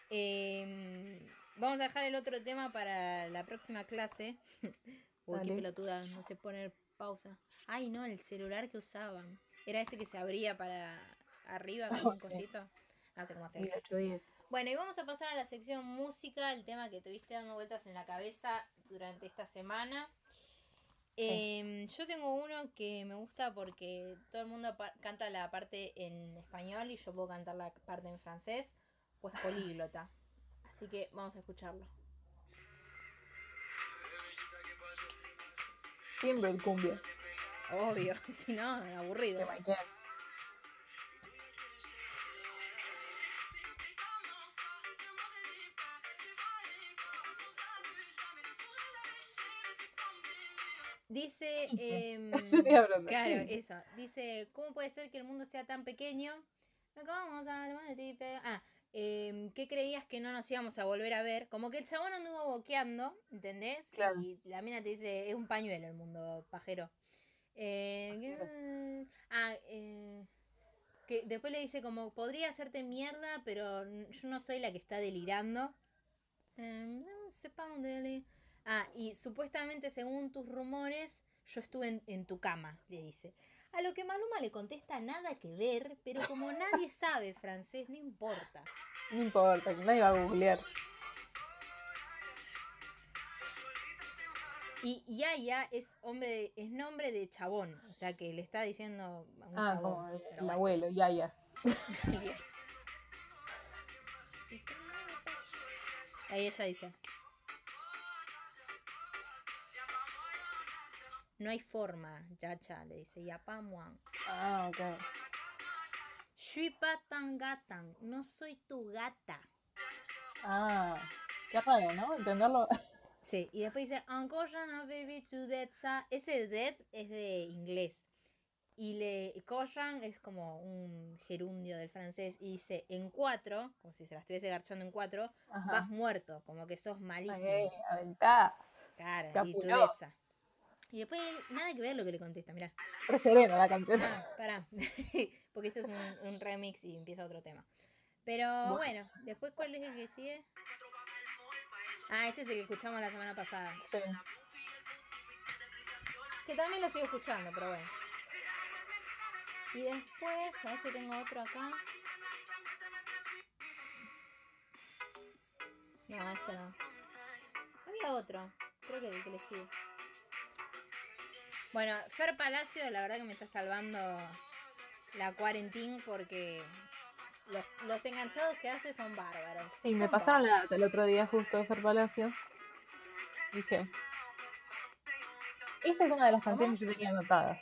em, vamos a dejar el otro tema para la próxima clase. Uy, qué pelotuda, no sé poner pausa. Ay, no, el celular que usaban. Era ese que se abría para arriba con un Sí. cosito. No sé cómo hacer. Y 810. Bueno, y vamos a pasar a la sección música, el tema que tuviste dando vueltas en la cabeza durante esta semana. Sí. Em, yo tengo uno que me gusta porque todo el mundo canta la parte en español y yo puedo cantar la parte en francés, pues políglota. Así que vamos a escucharlo. Siempre el cumbia. Obvio, si no, aburrido. Dice, Dice. em, te a preguntar. claro, ¿Qué eso. Dice, ¿cómo puede ser que el mundo sea tan pequeño? No vamos a hablar de Ah, em, ¿qué creías que no nos íbamos a volver a ver? Como que el chabón anduvo boqueando, ¿entendés? Claro. Y la mina te dice, es un pañuelo el mundo, pajero. Eh, que- ah, eh, que después le dice como, podría hacerte mierda, pero yo no soy la que está delirando. Em, sepa dónde le- Ah, y supuestamente según tus rumores, yo estuve en, en tu cama, le dice. A lo que Maluma le contesta nada que ver, pero como nadie sabe francés, no importa. No importa, que nadie va a googlear. Y Yaya es hombre, es nombre de chabón, o sea que le está diciendo a un Ah, chabón. como el, el abuelo, Yaya. Ahí ella dice. No hay forma, Yacha, le dice, Yapa Muan. Ah, ok. Shui pas tan gatan, no soy tu gata. Ah, qué raro, ¿no? Entenderlo. Sí, y después dice, tu dead sa-". Ese dead es de inglés. Y le Koyan es como un gerundio del francés. Y dice, en cuatro, como si se la estuviese garchando en cuatro, vas Ajá. muerto, como que sos malísimo. Ok, aventá. Claro, Te y tu apuró. Y después nada que ver lo que le contesta, mirá. Re serena la canción. Ah, pará. porque esto es un, un remix y empieza otro tema. Pero bueno, después, ¿cuál es el que sigue? Ah, este es el que escuchamos la semana pasada. Sí. Que también lo sigo escuchando, pero bueno. Y después, a ver si tengo otro acá. No, este no. Había otro. Creo que el que le sigue. Bueno, Fer Palacio, la verdad que me está salvando la cuarentena porque los, los enganchados que hace son bárbaros. Sí, me pasaron la data el otro día justo de Fer Palacio. Dije. Esa es una de las canciones que yo tenía anotadas.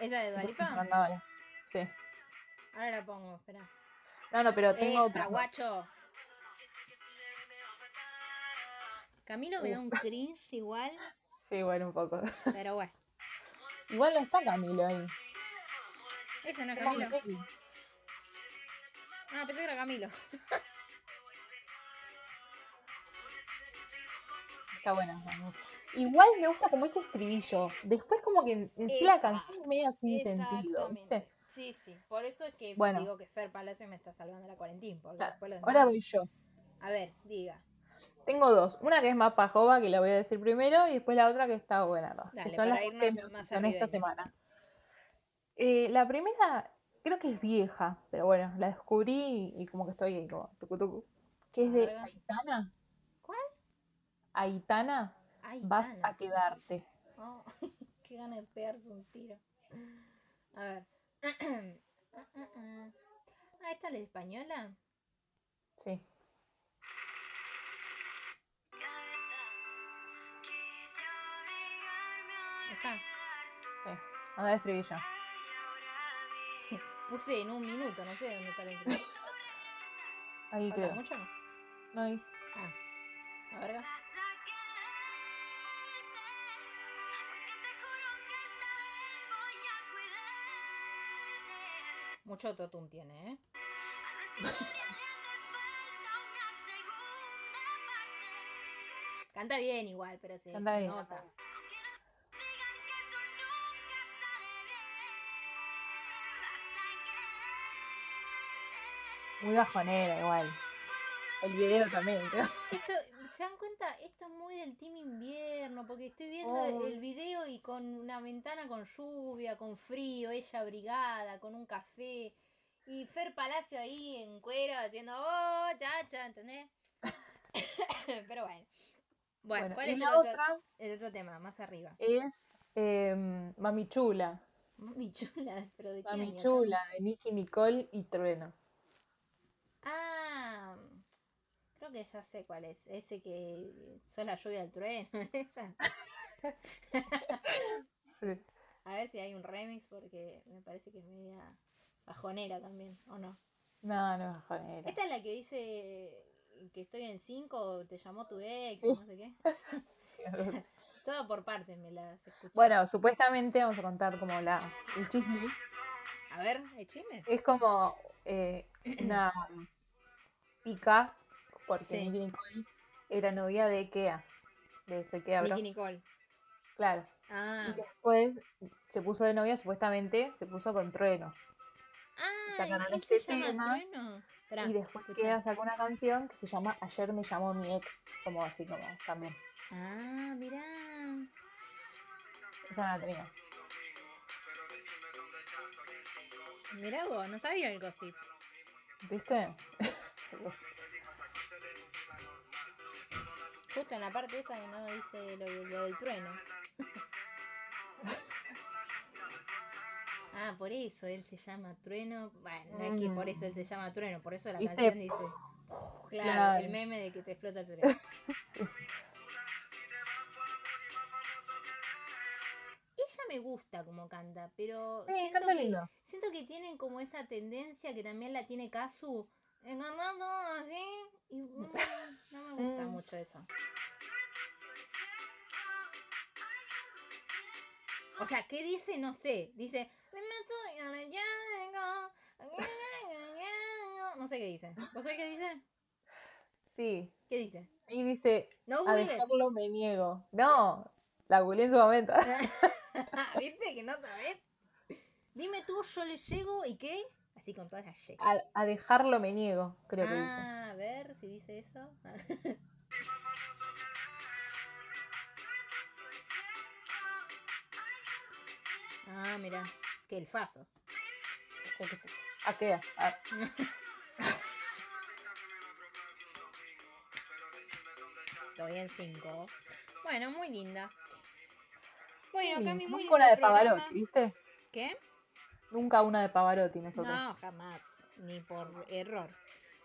¿Esa de Dualipa? Sí. Ahora la pongo, espera. No, no, pero tengo Eh, otra. guacho. Camilo me da un cringe igual, Sí, bueno, un poco. pero bueno. Igual no está Camilo ahí. Ese no es Camilo. Ah, pensé que era Camilo. Está buena. vamos. Igual me gusta como ese estribillo. Después como que en, en sí la canción es media sin sentido, ¿viste? Sí, sí. Por eso es que Bueno. digo que Fer Palacio me está salvando la cuarentena. Claro, Ahora voy yo. A ver, diga. Tengo dos. Una que es más pajova, que la voy a decir primero, y después la otra que está buena. ¿no? Dale, que son las que me obsesioné esta semana. Eh, la primera creo que es vieja, pero bueno, la descubrí y, y como que estoy ahí como tucu tucu. Que es de. Aitana. ¿Cuál? Aitana, Ay, vas a quedarte. Oh, qué gana de pegarse un tiro. A ver. Ah, ah, ah. Ah, ¿esta es la española? Sí. Sí. Anda de estribillo. Puse en un minuto, no sé dónde está la intro. Ahí ¿Falta creo. mucho? No, ahí. Ah, a ver. acá. Mucho autotune tiene, ¿eh? Canta bien igual, pero se Canta bien, nota. Muy bajonera igual. El video también, creo. Esto, ¿Se dan cuenta? Esto es muy del team invierno, porque estoy viendo Oh. el video y con una ventana con lluvia, con frío, ella abrigada, con un café. Y Fer Palacio ahí en cuero haciendo, oh, chacha, ¿entendés? Pero bueno. Bueno, Bueno, ¿cuál es el la otro, otra el otro tema? Más arriba. es em, Mami Chula. Mami chula, pero de qué Mami año, Chula, de Nicky Nicole y Trueno. Ah, ya sé cuál es. Ese que son la lluvia del trueno. Esa. Sí. A ver si hay un remix porque me parece que es media bajonera también, ¿o no? No, no es bajonera. Esta es la que dice que estoy en 5, te llamó tu ex, Sí. no sé qué. Sí. Todo por partes me las escuché. Bueno, supuestamente vamos a contar como la, el chisme. A ver, ¿hay chisme? Es como eh, una pica, porque Sí. Nicky Nicole era novia de Kea, de Sekea. Nicky Nicole. Claro. Ah, Y después se puso de novia, supuestamente se puso con Trueno. ah sacaron ¿él este se llama tema, Trueno? Esperá, y después escuchá. Kea sacó una canción que se llama Ayer me llamó mi ex, como así como también. Ah, mirá. Esa no la tenía. Mirá vos, no sabía el gossip. ¿Viste? Justo en la parte esta que no dice lo, lo del trueno. ah, por eso él se llama Trueno. Bueno, no es que por eso él se llama Trueno, por eso la ¿Viste? canción dice. Claro, Claro. el meme de que te explota el cerebro. Sí. Ella me gusta como canta, pero Sí, siento, canta que, lindo. siento que tienen como esa tendencia que también la tiene Kazu. Todo así. Y no me gusta Mm. mucho eso. O sea, ¿qué dice? No sé. Dice. No sé qué dice. ¿Vos sabés qué dice? Sí. ¿Qué dice? Y dice, No a dejarlo me niego. No, la googleé en su momento. ¿Viste que no sabés? Dime tú, yo le llego y qué? Así con todas las Y. A, a dejarlo me niego, creo que dice. Ah, a ver si dice eso. ah, mira, que el faso. Sí, sí. Ah, queda. Ah, vi en 5. Bueno, muy linda. Bueno, Cami, muy nunca una de lindo programa. Pavarotti, ¿viste? ¿Qué? Nunca una de Pavarotti nosotros. No, jamás, ni por error.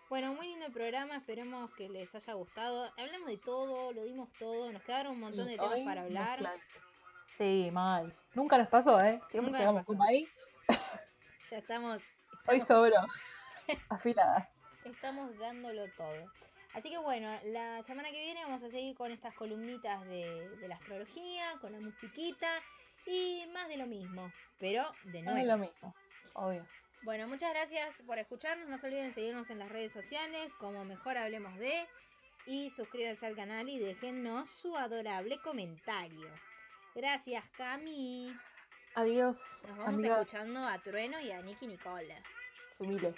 Bueno, muy lindo el programa, esperemos que les haya gustado. Hablamos de todo, lo dimos todo, nos quedaron un montón Sí, de temas para hablar. Sí, mal. Nunca nos pasó, ¿eh? Siempre Nunca llegamos como ahí. Ya estamos, Hoy sobró. Afiladas. estamos dándolo todo. Así que bueno, la semana que viene vamos a seguir con estas columnitas de, de la astrología, con la musiquita y más de lo mismo, pero de nuevo. es lo mismo, obvio. Bueno, muchas gracias por escucharnos. No se olviden seguirnos en las redes sociales como Mejor Hablemos de. Y suscríbanse al canal y déjennos su adorable comentario. Gracias, Cami. Adiós, Nos vamos amiga. escuchando a Trueno y a Nicky Nicole. Subile.